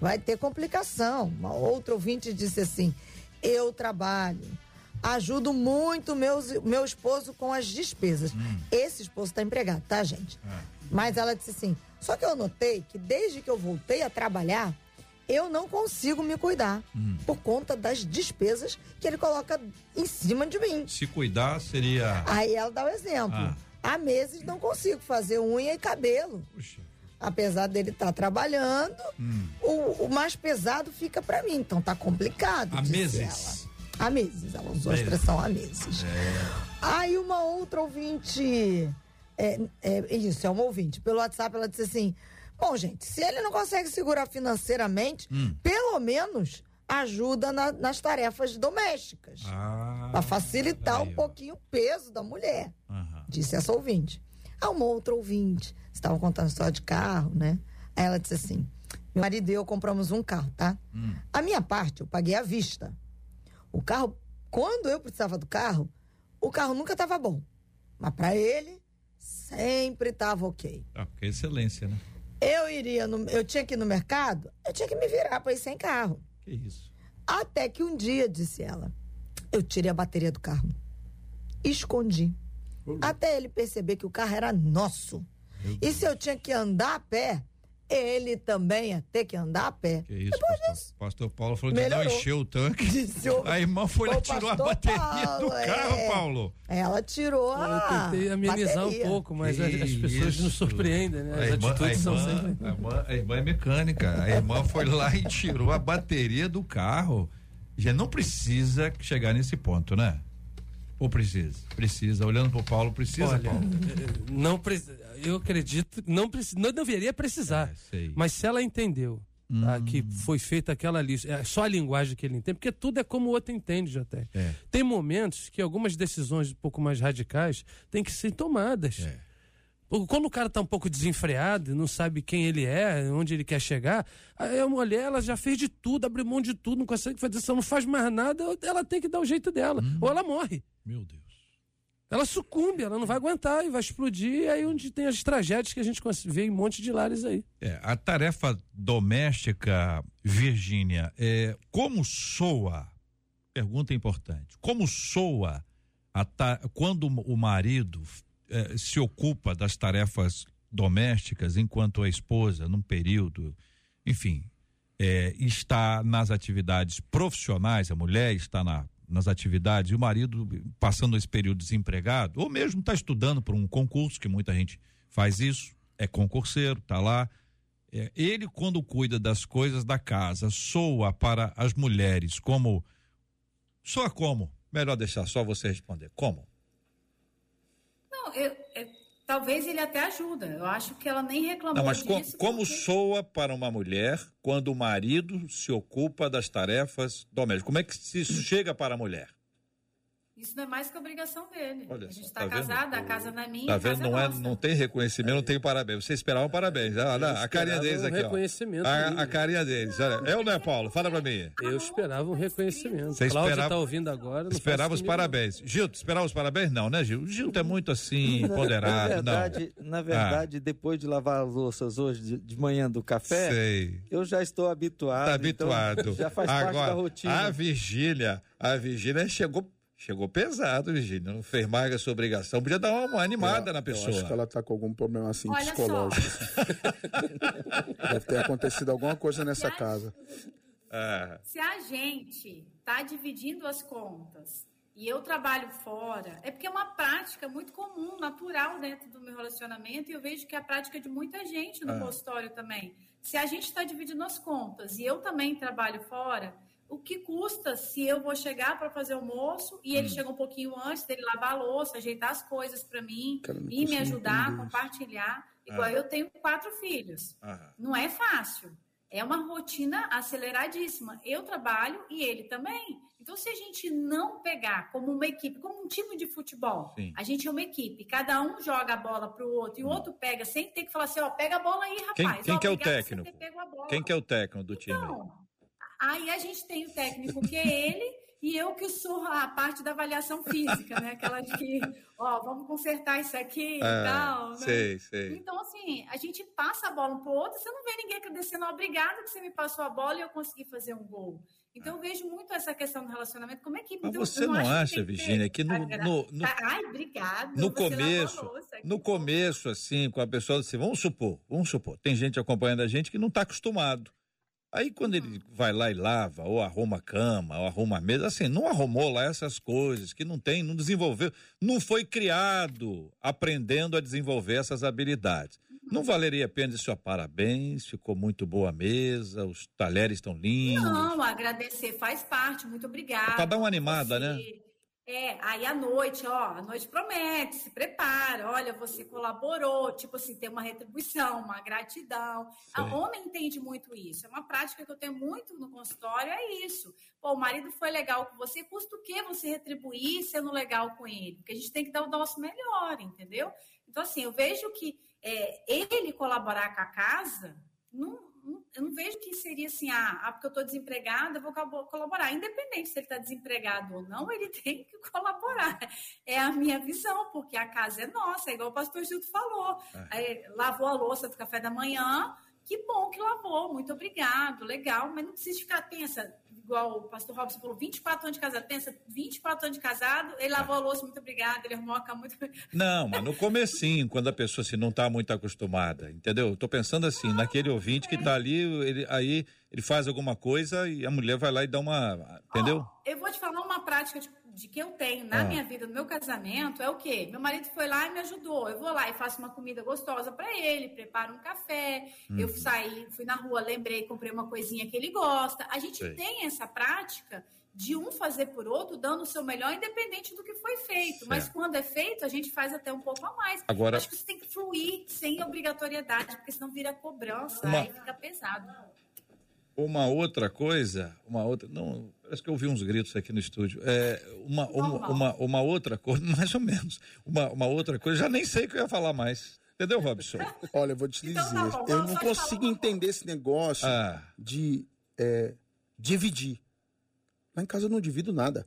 Speaker 6: Vai ter complicação. Uma outra ouvinte disse assim: Eu trabalho, ajudo muito meus, meu esposo com as despesas. Esse esposo está empregado, tá, gente? Mas ela disse assim: Só que eu notei que desde que eu voltei a trabalhar, eu não consigo me cuidar por conta das despesas que ele coloca em cima de mim.
Speaker 1: Se cuidar seria.
Speaker 6: Aí ela dá o exemplo.
Speaker 1: Ah.
Speaker 6: Há meses não consigo fazer unha e cabelo.
Speaker 1: Puxa.
Speaker 6: Apesar dele estar trabalhando,
Speaker 1: Hum.
Speaker 6: o, o mais pesado fica pra mim. Então tá complicado.
Speaker 1: Há meses.
Speaker 6: ela. Há meses. Ela usou a expressão há meses. Aí uma outra ouvinte. É, é, isso, é uma ouvinte. Pelo WhatsApp ela disse assim: Bom, gente, se ele não consegue segurar financeiramente,
Speaker 1: Hum.
Speaker 6: pelo menos ajuda na- nas tarefas domésticas.
Speaker 1: Ah,
Speaker 6: Pra facilitar
Speaker 1: aí,
Speaker 6: um
Speaker 1: ó.
Speaker 6: pouquinho o peso da mulher
Speaker 1: Aham.
Speaker 6: disse essa ouvinte. Há uma outra ouvinte, estavam contando história de carro, né? Aí ela disse assim: meu marido e eu compramos um carro, tá? A minha parte eu paguei à vista. O carro, quando eu precisava do carro, o carro nunca estava bom. Mas para ele, sempre estava ok.
Speaker 1: Ah, porque é excelência, né?
Speaker 6: Eu iria, no, eu tinha que ir no mercado, eu tinha que me virar para ir sem carro.
Speaker 1: Que isso.
Speaker 6: Até que um dia, disse ela, eu tirei a bateria do carro. Escondi. Até ele perceber que o carro era nosso. E se eu tinha que andar a pé, ele também ia ter que andar a pé.
Speaker 1: Que isso, pastor. Pastor Paulo falou que não
Speaker 6: Melhorou.
Speaker 1: encheu o tanque.
Speaker 6: Disse o-
Speaker 1: A irmã foi lá
Speaker 6: o
Speaker 1: e tirou a bateria
Speaker 6: Paulo,
Speaker 1: do carro,
Speaker 6: é.
Speaker 1: Paulo.
Speaker 6: Ela tirou
Speaker 5: Eu
Speaker 6: a.
Speaker 5: tentei amenizar
Speaker 6: bateria.
Speaker 5: um pouco, mas as, as pessoas
Speaker 1: isso.
Speaker 5: nos surpreendem, né? As
Speaker 1: A irmã, a,
Speaker 5: atitudes são
Speaker 1: irmã,
Speaker 5: sempre.
Speaker 1: a, irmã, a irmã é mecânica. A irmã foi lá e tirou a bateria do carro. Já não precisa chegar nesse ponto, né? Ou precisa? Precisa. Olhando pro Paulo, precisa,
Speaker 5: Olha,
Speaker 1: Paulo.
Speaker 5: eh, não preci- eu acredito, não, não deveria precisar.
Speaker 1: É.
Speaker 5: Mas se ela entendeu tá, que foi feita aquela lista, é só a linguagem que ele entende, porque tudo é como o outro entende, já até.
Speaker 1: É.
Speaker 5: Tem momentos que algumas decisões um pouco mais radicais têm que ser tomadas.
Speaker 1: É.
Speaker 5: Quando o cara tá um pouco desenfreado, não sabe quem ele é, onde ele quer chegar, a mulher ela já fez de tudo, abriu mão de tudo, não consegue fazer, ela não faz mais nada, ela tem que dar o jeito dela. Ou ela morre.
Speaker 1: Meu Deus.
Speaker 5: Ela sucumbe, ela não vai aguentar e vai explodir. E aí onde tem as tragédias que a gente vê em um monte de lares aí.
Speaker 1: É, a tarefa doméstica, Virgínia, é, como soa? Pergunta importante. Como soa ta- quando o marido eh, se ocupa das tarefas domésticas enquanto a esposa, num período, enfim, eh, está nas atividades profissionais, a mulher está na- nas atividades e o marido passando esse período desempregado, ou mesmo está estudando para um concurso, que muita gente faz isso, é concurseiro, está lá. É, ele, quando cuida das coisas da casa, soa para as mulheres como. Soa como?
Speaker 8: Melhor deixar só você responder. Como?
Speaker 3: Não, eu, eu- talvez ele até ajuda. Eu acho que ela nem reclamou
Speaker 8: Não, mas
Speaker 3: disso.
Speaker 8: como
Speaker 3: porque-
Speaker 8: soa para uma mulher quando o marido se ocupa das tarefas domésticas? Como é que se chega para a mulher?
Speaker 3: Isso não é mais que obrigação dele.
Speaker 8: Olha
Speaker 3: a gente está
Speaker 8: tá vendo?
Speaker 3: casada, a casa não é minha,
Speaker 8: Tá
Speaker 3: a casa
Speaker 8: vendo? Não, é,
Speaker 3: nossa.
Speaker 8: não tem reconhecimento, não tem parabéns. Você esperava um parabéns. Olha, a carinha deles
Speaker 5: um
Speaker 8: aqui, ó.
Speaker 5: reconhecimento
Speaker 8: A, a carinha deles. Olha, é ou não é, Paulo? Fala pra mim.
Speaker 5: Eu esperava um reconhecimento.
Speaker 8: Você
Speaker 5: Cláudia
Speaker 8: esperava-
Speaker 5: tá ouvindo agora. não
Speaker 8: Esperava os
Speaker 5: não.
Speaker 8: parabéns. Gilto, esperava os parabéns? Não, né, Gil? Gilto é muito assim, ponderado.
Speaker 9: na verdade, na verdade depois de lavar as louças hoje de, de manhã do
Speaker 8: não.
Speaker 9: café,
Speaker 8: Sei.
Speaker 9: eu já estou habituado.
Speaker 8: Tá
Speaker 9: então
Speaker 8: habituado.
Speaker 9: já faz parte
Speaker 8: Agora,
Speaker 9: da rotina.
Speaker 8: A Virgínia, a Virgínia chegou, chegou pesado, Virgínia. Não fez mais a sua obrigação. Podia dar uma animada na
Speaker 4: Eu
Speaker 8: pessoa.
Speaker 4: acho que ela tá com algum problema assim
Speaker 3: Olha
Speaker 4: psicológico. Deve ter acontecido alguma coisa nessa casa.
Speaker 8: É.
Speaker 3: Se a gente está dividindo as contas e eu trabalho fora, é porque é uma prática muito comum, natural dentro do meu relacionamento, e eu vejo que é a prática de muita gente no
Speaker 8: É.
Speaker 3: consultório também. Se a gente está dividindo as contas e eu também trabalho fora, o que custa se eu vou chegar para fazer almoço e
Speaker 8: Hum.
Speaker 3: ele chega um pouquinho antes dele lavar a louça, ajeitar as coisas para mim
Speaker 4: não
Speaker 3: e me ajudar, compartilhar? Igual
Speaker 8: É.
Speaker 3: eu tenho quatro filhos.
Speaker 8: Aham.
Speaker 3: Não é fácil. É uma rotina aceleradíssima. Eu trabalho e ele também. Então, se a gente não pegar como uma equipe, como um time de futebol,
Speaker 8: Sim.
Speaker 3: a gente é uma equipe, cada um joga a bola para o outro e o outro pega, sem ter que falar assim, ó, pega a bola aí,
Speaker 8: Quem,
Speaker 3: rapaz.
Speaker 8: quem
Speaker 3: Ó,
Speaker 8: que é o técnico? Quem que é o técnico do time?
Speaker 3: Aí a gente tem o técnico que é ele e eu que sou a parte da avaliação física, né? Aquela de que, ó, vamos consertar isso aqui e
Speaker 1: Ah,
Speaker 3: tal. Né?
Speaker 1: sei, sei.
Speaker 3: Então, assim, a gente passa a bola um pro outro, você não vê ninguém agradecendo, obrigada que você me passou a bola e eu consegui fazer um gol. Então, eu vejo muito essa questão do relacionamento. Como é que.
Speaker 1: Mas
Speaker 3: então,
Speaker 1: você não
Speaker 3: acho
Speaker 1: acha,
Speaker 3: que ter
Speaker 1: Virgínia, que no- no- no-
Speaker 3: Ai, obrigada.
Speaker 1: No começo,
Speaker 3: louça,
Speaker 1: no começo, assim, com a pessoa, assim, vamos supor, vamos supor, tem gente acompanhando a gente que não está acostumado. Aí quando ele vai lá e lava, ou arruma a cama, ou arruma a mesa, assim, não arrumou lá essas coisas, que não tem, não desenvolveu, não foi criado aprendendo a desenvolver essas habilidades. Não valeria a pena dizer, ó, parabéns, ficou muito boa a mesa, os talheres estão lindos.
Speaker 3: Não, agradecer faz parte, muito obrigada.
Speaker 1: Pra dar uma animada,
Speaker 3: Você-
Speaker 1: né?
Speaker 3: É, aí à noite, ó, a noite promete, se prepara, olha, você colaborou, tipo assim, tem uma retribuição, uma gratidão. A
Speaker 1: Sim.
Speaker 3: homem entende muito isso, é uma prática que eu tenho muito no consultório, é isso. Pô, o marido foi legal com você, custa o quê você retribuir sendo legal com ele? Porque a gente tem que dar o nosso melhor, entendeu? Então, assim, eu vejo que é, ele colaborar com a casa, não- eu não vejo que seria assim, ah, ah, porque eu estou desempregada, eu vou colaborar. Independente se ele está desempregado ou não, ele tem que colaborar. É a minha visão, porque a casa é nossa, é igual o pastor Gildo falou. Aí, lavou a louça do café da manhã, que bom que lavou, muito obrigado, legal, mas não precisa ficar tensa, igual o pastor Robson falou, 24 anos de casado, pensa, 24 anos de casado, ele lavou a louça, muito obrigado, ele arrumou a cama, muito
Speaker 1: Não, mas no comecinho, quando a pessoa assim, não está muito acostumada, entendeu? Eu tô pensando assim, naquele ouvinte que está ali, ele, aí ele faz alguma coisa e a mulher vai lá e dá uma, entendeu?
Speaker 3: Eu vou te falar uma prática de, de que eu tenho na
Speaker 1: Ah.
Speaker 3: minha vida, no meu casamento, é o quê? Meu marido foi lá e me ajudou. Eu vou lá e faço uma comida gostosa para ele, preparo um café. Eu
Speaker 1: Uhum.
Speaker 3: saí, fui na rua, lembrei, comprei uma coisinha que ele gosta. A gente
Speaker 1: Sei.
Speaker 3: tem essa prática de um fazer por outro, dando o seu melhor, independente do que foi feito. Mas
Speaker 1: Certo.
Speaker 3: quando é feito, a gente faz até um pouco a mais.
Speaker 1: Agora-
Speaker 3: Acho que isso tem que fluir sem obrigatoriedade, porque senão vira cobrança,
Speaker 1: Uma-
Speaker 3: aí fica pesado.
Speaker 1: Uma outra coisa, uma outra, não, parece que eu ouvi uns gritos aqui no estúdio. É, uma, uma, uma, uma outra coisa, mais ou menos, uma, uma outra coisa, já nem sei o que eu ia falar mais. Entendeu, Robson?
Speaker 4: Olha, eu vou te
Speaker 3: Então
Speaker 4: dizer,
Speaker 3: tá bom,
Speaker 4: eu não consigo entender esse negócio
Speaker 1: Ah,
Speaker 4: de é, dividir. Lá em casa eu não divido nada.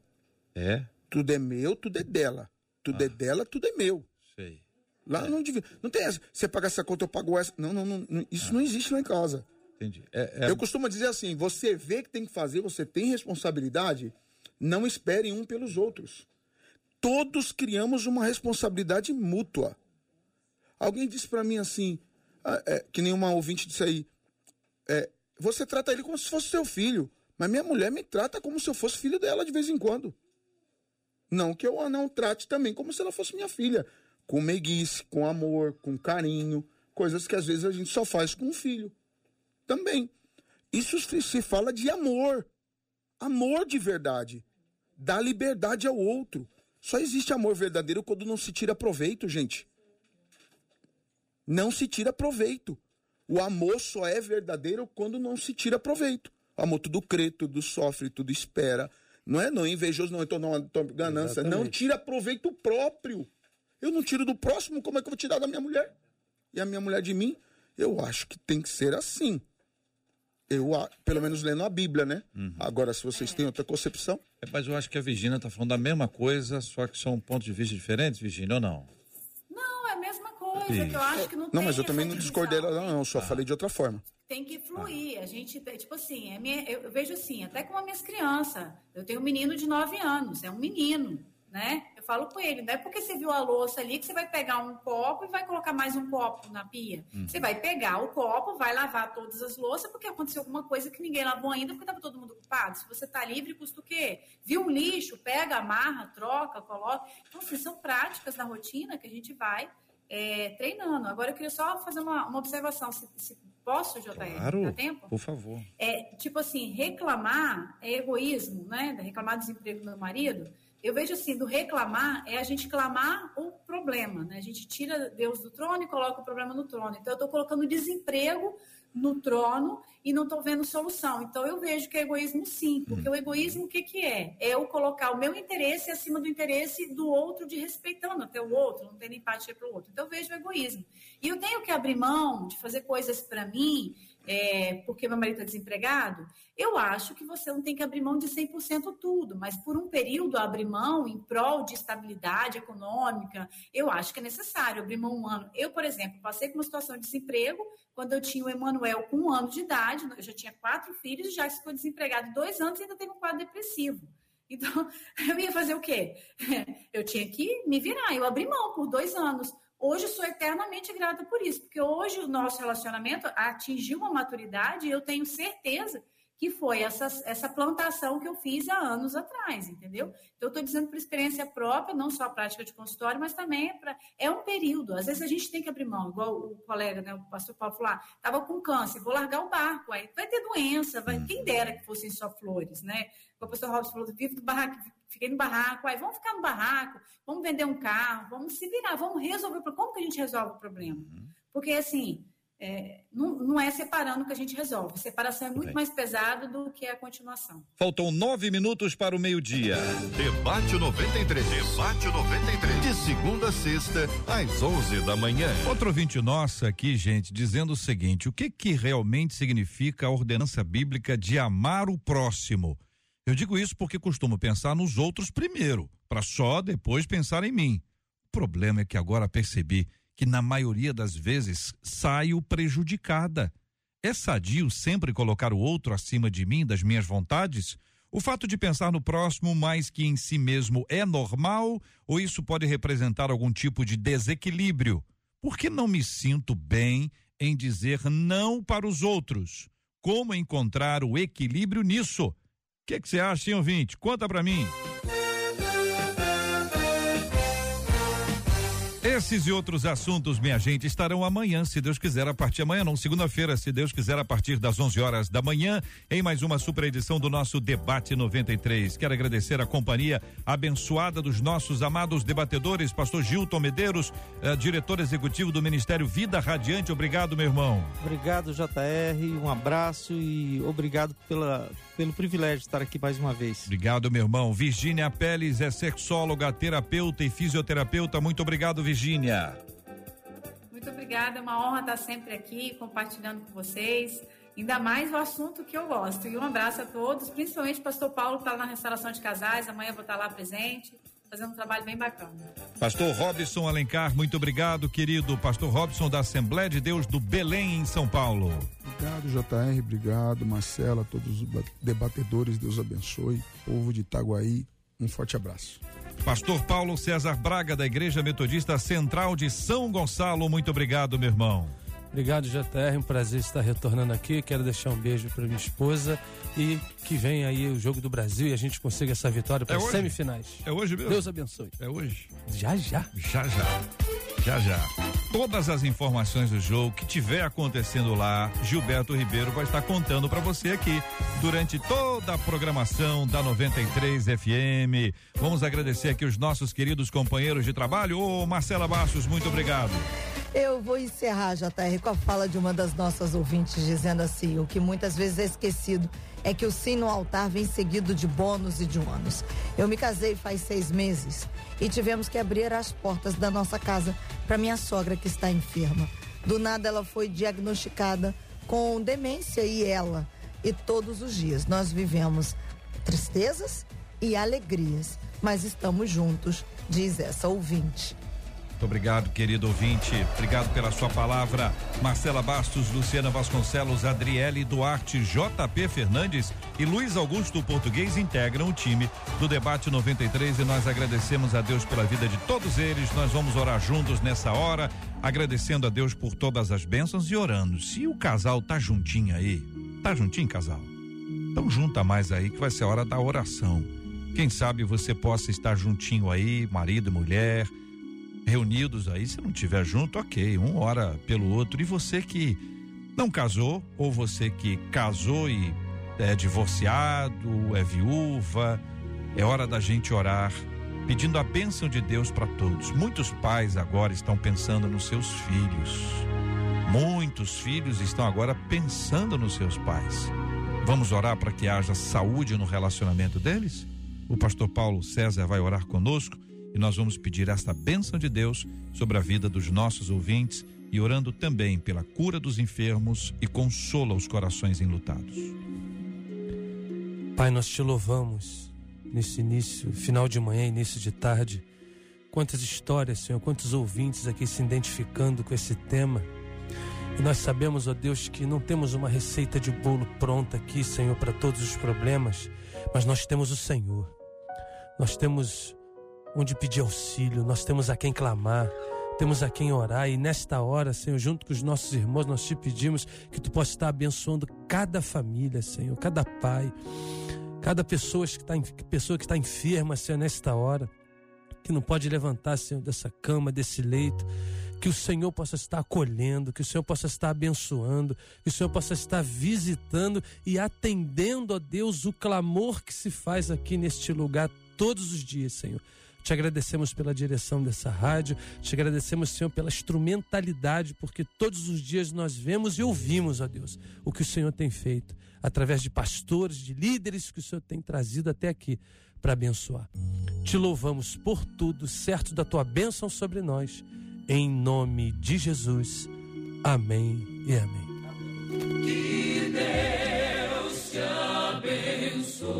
Speaker 1: é?
Speaker 4: Tudo é meu, tudo é dela. Tudo é dela, tudo é meu.
Speaker 1: Sei.
Speaker 4: Lá eu não divido. Não tem essa. Você paga essa conta, eu pago essa. Não, não, não. não, Isso não existe lá em casa.
Speaker 1: Entendi. É, é-
Speaker 4: Eu costumo dizer assim: você vê que tem que fazer, você tem responsabilidade, não espere um pelos outros. Todos criamos uma responsabilidade mútua. Alguém disse pra mim assim, ah, é, que nem uma ouvinte disse aí, é, você trata ele como se fosse seu filho, mas minha mulher me trata como se eu fosse filho dela de vez em quando. Não que eu a não trate também como se ela fosse minha filha. Com meiguice, com amor, com carinho. Coisas que às vezes a gente só faz com um filho. Também. Isso se fala de amor. Amor de verdade. Dar liberdade ao outro. Só existe amor verdadeiro quando não se tira proveito, gente. Não se tira proveito. O amor só é verdadeiro quando não se tira proveito. O amor tudo crê, tudo sofre, tudo espera. Não é não é invejoso, não, então não ganância. Não
Speaker 5: Exatamente.
Speaker 4: tira proveito próprio. Eu não tiro do próximo, como é que eu vou tirar da minha mulher? E a minha mulher de mim? Eu acho que tem que ser assim. Eu, a- pelo menos lendo a Bíblia, né? Agora, se vocês têm outra concepção,
Speaker 1: é, mas eu acho que a Virgínia está falando da mesma coisa, só que são pontos de vista diferentes, Virgínia, ou não?
Speaker 3: Não, é a mesma coisa,
Speaker 1: Isso.
Speaker 3: que eu acho que não,
Speaker 4: não, mas
Speaker 3: tem
Speaker 4: eu também não discordei dela, não. Eu só falei de outra forma.
Speaker 3: Tem que fluir. A gente, tipo assim, é minha- eu, eu vejo assim, até com as minhas crianças. Eu tenho um menino de 9 anos, é um menino, né? Eu falo com ele, não é porque você viu a louça ali que você vai pegar um copo e vai colocar mais um copo na pia. Você vai pegar o copo, vai lavar todas as louças, porque aconteceu alguma coisa que ninguém lavou ainda, porque estava todo mundo ocupado. Se você está livre, custa o quê? Viu um lixo, pega, amarra, troca, coloca. Então, assim, são práticas na rotina que a gente vai é, treinando. Agora, eu queria só fazer uma, uma observação, se, se posso, JR?
Speaker 1: Claro,
Speaker 3: Dá tempo?
Speaker 1: por favor.
Speaker 3: É, tipo assim, reclamar é egoísmo, né? Reclamar do desemprego do meu marido. Eu vejo assim, do reclamar é a gente clamar o problema, né? A gente tira Deus do trono e coloca o problema no trono. Então, eu estou colocando desemprego no trono e não estou vendo solução. Então, eu vejo que é egoísmo sim, porque o egoísmo o que, que é? É eu colocar o meu interesse acima do interesse do outro, de respeitando até o outro, não tendo empatia para o outro. Então, eu vejo o egoísmo. E eu tenho que abrir mão de fazer coisas para mim é, porque meu marido está desempregado, eu acho que você não tem que abrir mão de 100% tudo, mas por um período abrir mão em prol de estabilidade econômica, eu acho que é necessário abrir mão um ano. Eu, por exemplo, passei por uma situação de desemprego quando eu tinha o Emanuel com um ano de idade, eu já tinha quatro filhos e já ficou desempregado dois anos e ainda teve um quadro depressivo. Então, eu ia fazer o quê? Eu tinha que me virar, eu abri mão por dois anos. Hoje sou eternamente grata por isso, porque hoje o nosso relacionamento atingiu uma maturidade e eu tenho certeza que foi essa, essa plantação que eu fiz há anos atrás, entendeu? Então, eu estou dizendo por experiência própria, não só a prática de consultório, mas também é, pra, é um período. Às vezes a gente tem que abrir mão, igual o colega, né, o pastor Paulo falou, estava ah, com câncer, vou largar o barco, aí vai ter doença, vai, quem dera que fossem só flores, né? O pastor Robson falou, vivo do barraco, fiquei no barraco, aí vamos ficar no barraco, vamos vender um carro, vamos se virar, vamos resolver, como que a gente resolve o problema? Uhum. Porque, assim, é, não, não, é separando que a gente resolve. Separação é muito Bem. mais pesado do que a continuação.
Speaker 8: Faltam nove minutos para o meio-dia.
Speaker 7: Debate 93. Debate 93. De segunda a sexta, às 11 da manhã.
Speaker 1: Outro ouvinte nosso aqui, gente, dizendo o seguinte: o que que realmente significa a ordenança bíblica de amar o próximo? Eu digo isso porque costumo pensar nos outros primeiro, para só depois pensar em mim. O problema é que agora percebi que na maioria das vezes saio prejudicada. É sadio sempre colocar o outro acima de mim, das minhas vontades? O fato de pensar no próximo mais que em si mesmo é normal ou isso pode representar algum tipo de desequilíbrio? Por que não me sinto bem em dizer não para os outros? Como encontrar o equilíbrio nisso? O que você acha, hein, ouvinte? Conta para mim. Esses e outros assuntos, minha gente, estarão amanhã, se Deus quiser, a partir de amanhã, não, segunda-feira, se Deus quiser, a partir das 11 horas da manhã, em mais uma super edição do nosso Debate 93. Quero agradecer a companhia abençoada dos nossos amados debatedores, pastor Gilton Medeiros, eh, diretor executivo do Ministério Vida Radiante. Obrigado, meu irmão.
Speaker 2: Obrigado, JR, um abraço e obrigado pela, pelo privilégio de estar aqui mais uma vez.
Speaker 1: Obrigado, meu irmão. Virgínia Pérez é sexóloga, terapeuta e fisioterapeuta. Muito obrigado, Virgínia.
Speaker 3: Muito obrigada, é uma honra estar sempre aqui compartilhando com vocês, ainda mais o assunto que eu gosto. E um abraço a todos, principalmente o pastor Paulo que está na restauração de casais, amanhã eu vou estar lá presente fazendo um trabalho bem bacana.
Speaker 1: Pastor Robson Alencar, muito obrigado, querido. Pastor Robson da Assembleia de Deus do Belém, em São Paulo.
Speaker 4: Obrigado, JR, obrigado, Marcela, todos os debatedores, Deus abençoe. Povo de Itaguaí, um forte abraço.
Speaker 1: Pastor Paulo César Braga, da Igreja Metodista Central de São Gonçalo, muito obrigado, meu irmão.
Speaker 5: Obrigado, JR. Um prazer estar retornando aqui. Quero deixar um beijo para minha esposa e que venha aí o jogo do Brasil e a gente consiga essa vitória para é as semifinais.
Speaker 1: É hoje mesmo?
Speaker 5: Deus abençoe.
Speaker 1: É hoje?
Speaker 5: Já, já.
Speaker 1: Já, já. Já, já. Todas as informações do jogo que tiver acontecendo lá, Gilberto Ribeiro vai estar contando para você aqui durante toda a programação da 93 FM. Vamos agradecer aqui os nossos queridos companheiros de trabalho. Ô, Marcela Bastos, muito obrigado.
Speaker 6: Eu vou encerrar, JR, com a fala de uma das nossas ouvintes, dizendo assim: o que muitas vezes é esquecido é que o sim no altar vem seguido de bônus e de ônus. Eu me casei faz seis meses e tivemos que abrir as portas da nossa casa para minha sogra que está enferma. Do nada ela foi diagnosticada com demência e ela. E todos os dias nós vivemos tristezas e alegrias, mas estamos juntos, diz essa ouvinte.
Speaker 1: Muito obrigado, querido ouvinte. Obrigado pela sua palavra. Marcela Bastos, Luciana Vasconcelos, Adriele Duarte, JP Fernandes e Luiz Augusto Português integram o time do Debate 93 e nós agradecemos a Deus pela vida de todos eles. Nós vamos orar juntos nessa hora, agradecendo a Deus por todas as bênçãos e orando. Se o casal tá juntinho aí, tá juntinho, casal? Então junta mais aí que vai ser a hora da oração. Quem sabe você possa estar juntinho aí, marido, mulher, reunidos aí, se não tiver junto, ok, um ora pelo outro. E você que não casou, ou você que casou e é divorciado, é viúva, é hora da gente orar, pedindo a bênção de Deus para todos. Muitos pais agora estão pensando nos seus filhos. Muitos filhos estão agora pensando nos seus pais. Vamos orar para que haja saúde no relacionamento deles? O pastor Paulo César vai orar conosco e nós vamos pedir esta bênção de Deus sobre a vida dos nossos ouvintes e orando também pela cura dos enfermos e consola os corações enlutados.
Speaker 5: Pai, nós te louvamos nesse início, final de manhã, início de tarde. Quantas histórias, Senhor, quantos ouvintes aqui se identificando com esse tema. E nós sabemos, ó Deus, que não temos uma receita de bolo pronta aqui, Senhor, para todos os problemas, mas nós temos o Senhor. Nós temos onde pedir auxílio, nós temos a quem clamar, temos a quem orar e nesta hora, Senhor, junto com os nossos irmãos, nós te pedimos que tu possa estar abençoando cada família, Senhor, cada pai, cada pessoa que está, pessoa que está enferma, Senhor, nesta hora, que não pode levantar, Senhor, dessa cama, desse leito que o Senhor possa estar acolhendo, que o Senhor possa estar abençoando, que o Senhor possa estar visitando e atendendo, ó Deus, o clamor que se faz aqui neste lugar todos os dias, Senhor. Te agradecemos pela direção dessa rádio, te agradecemos, Senhor, pela instrumentalidade, porque todos os dias nós vemos e ouvimos, ó Deus, o que o Senhor tem feito, através de pastores, de líderes que o Senhor tem trazido até aqui para abençoar. Te louvamos por tudo, certo da tua bênção sobre nós, em nome de Jesus. Amém e amém.
Speaker 10: Que Deus te abençoe.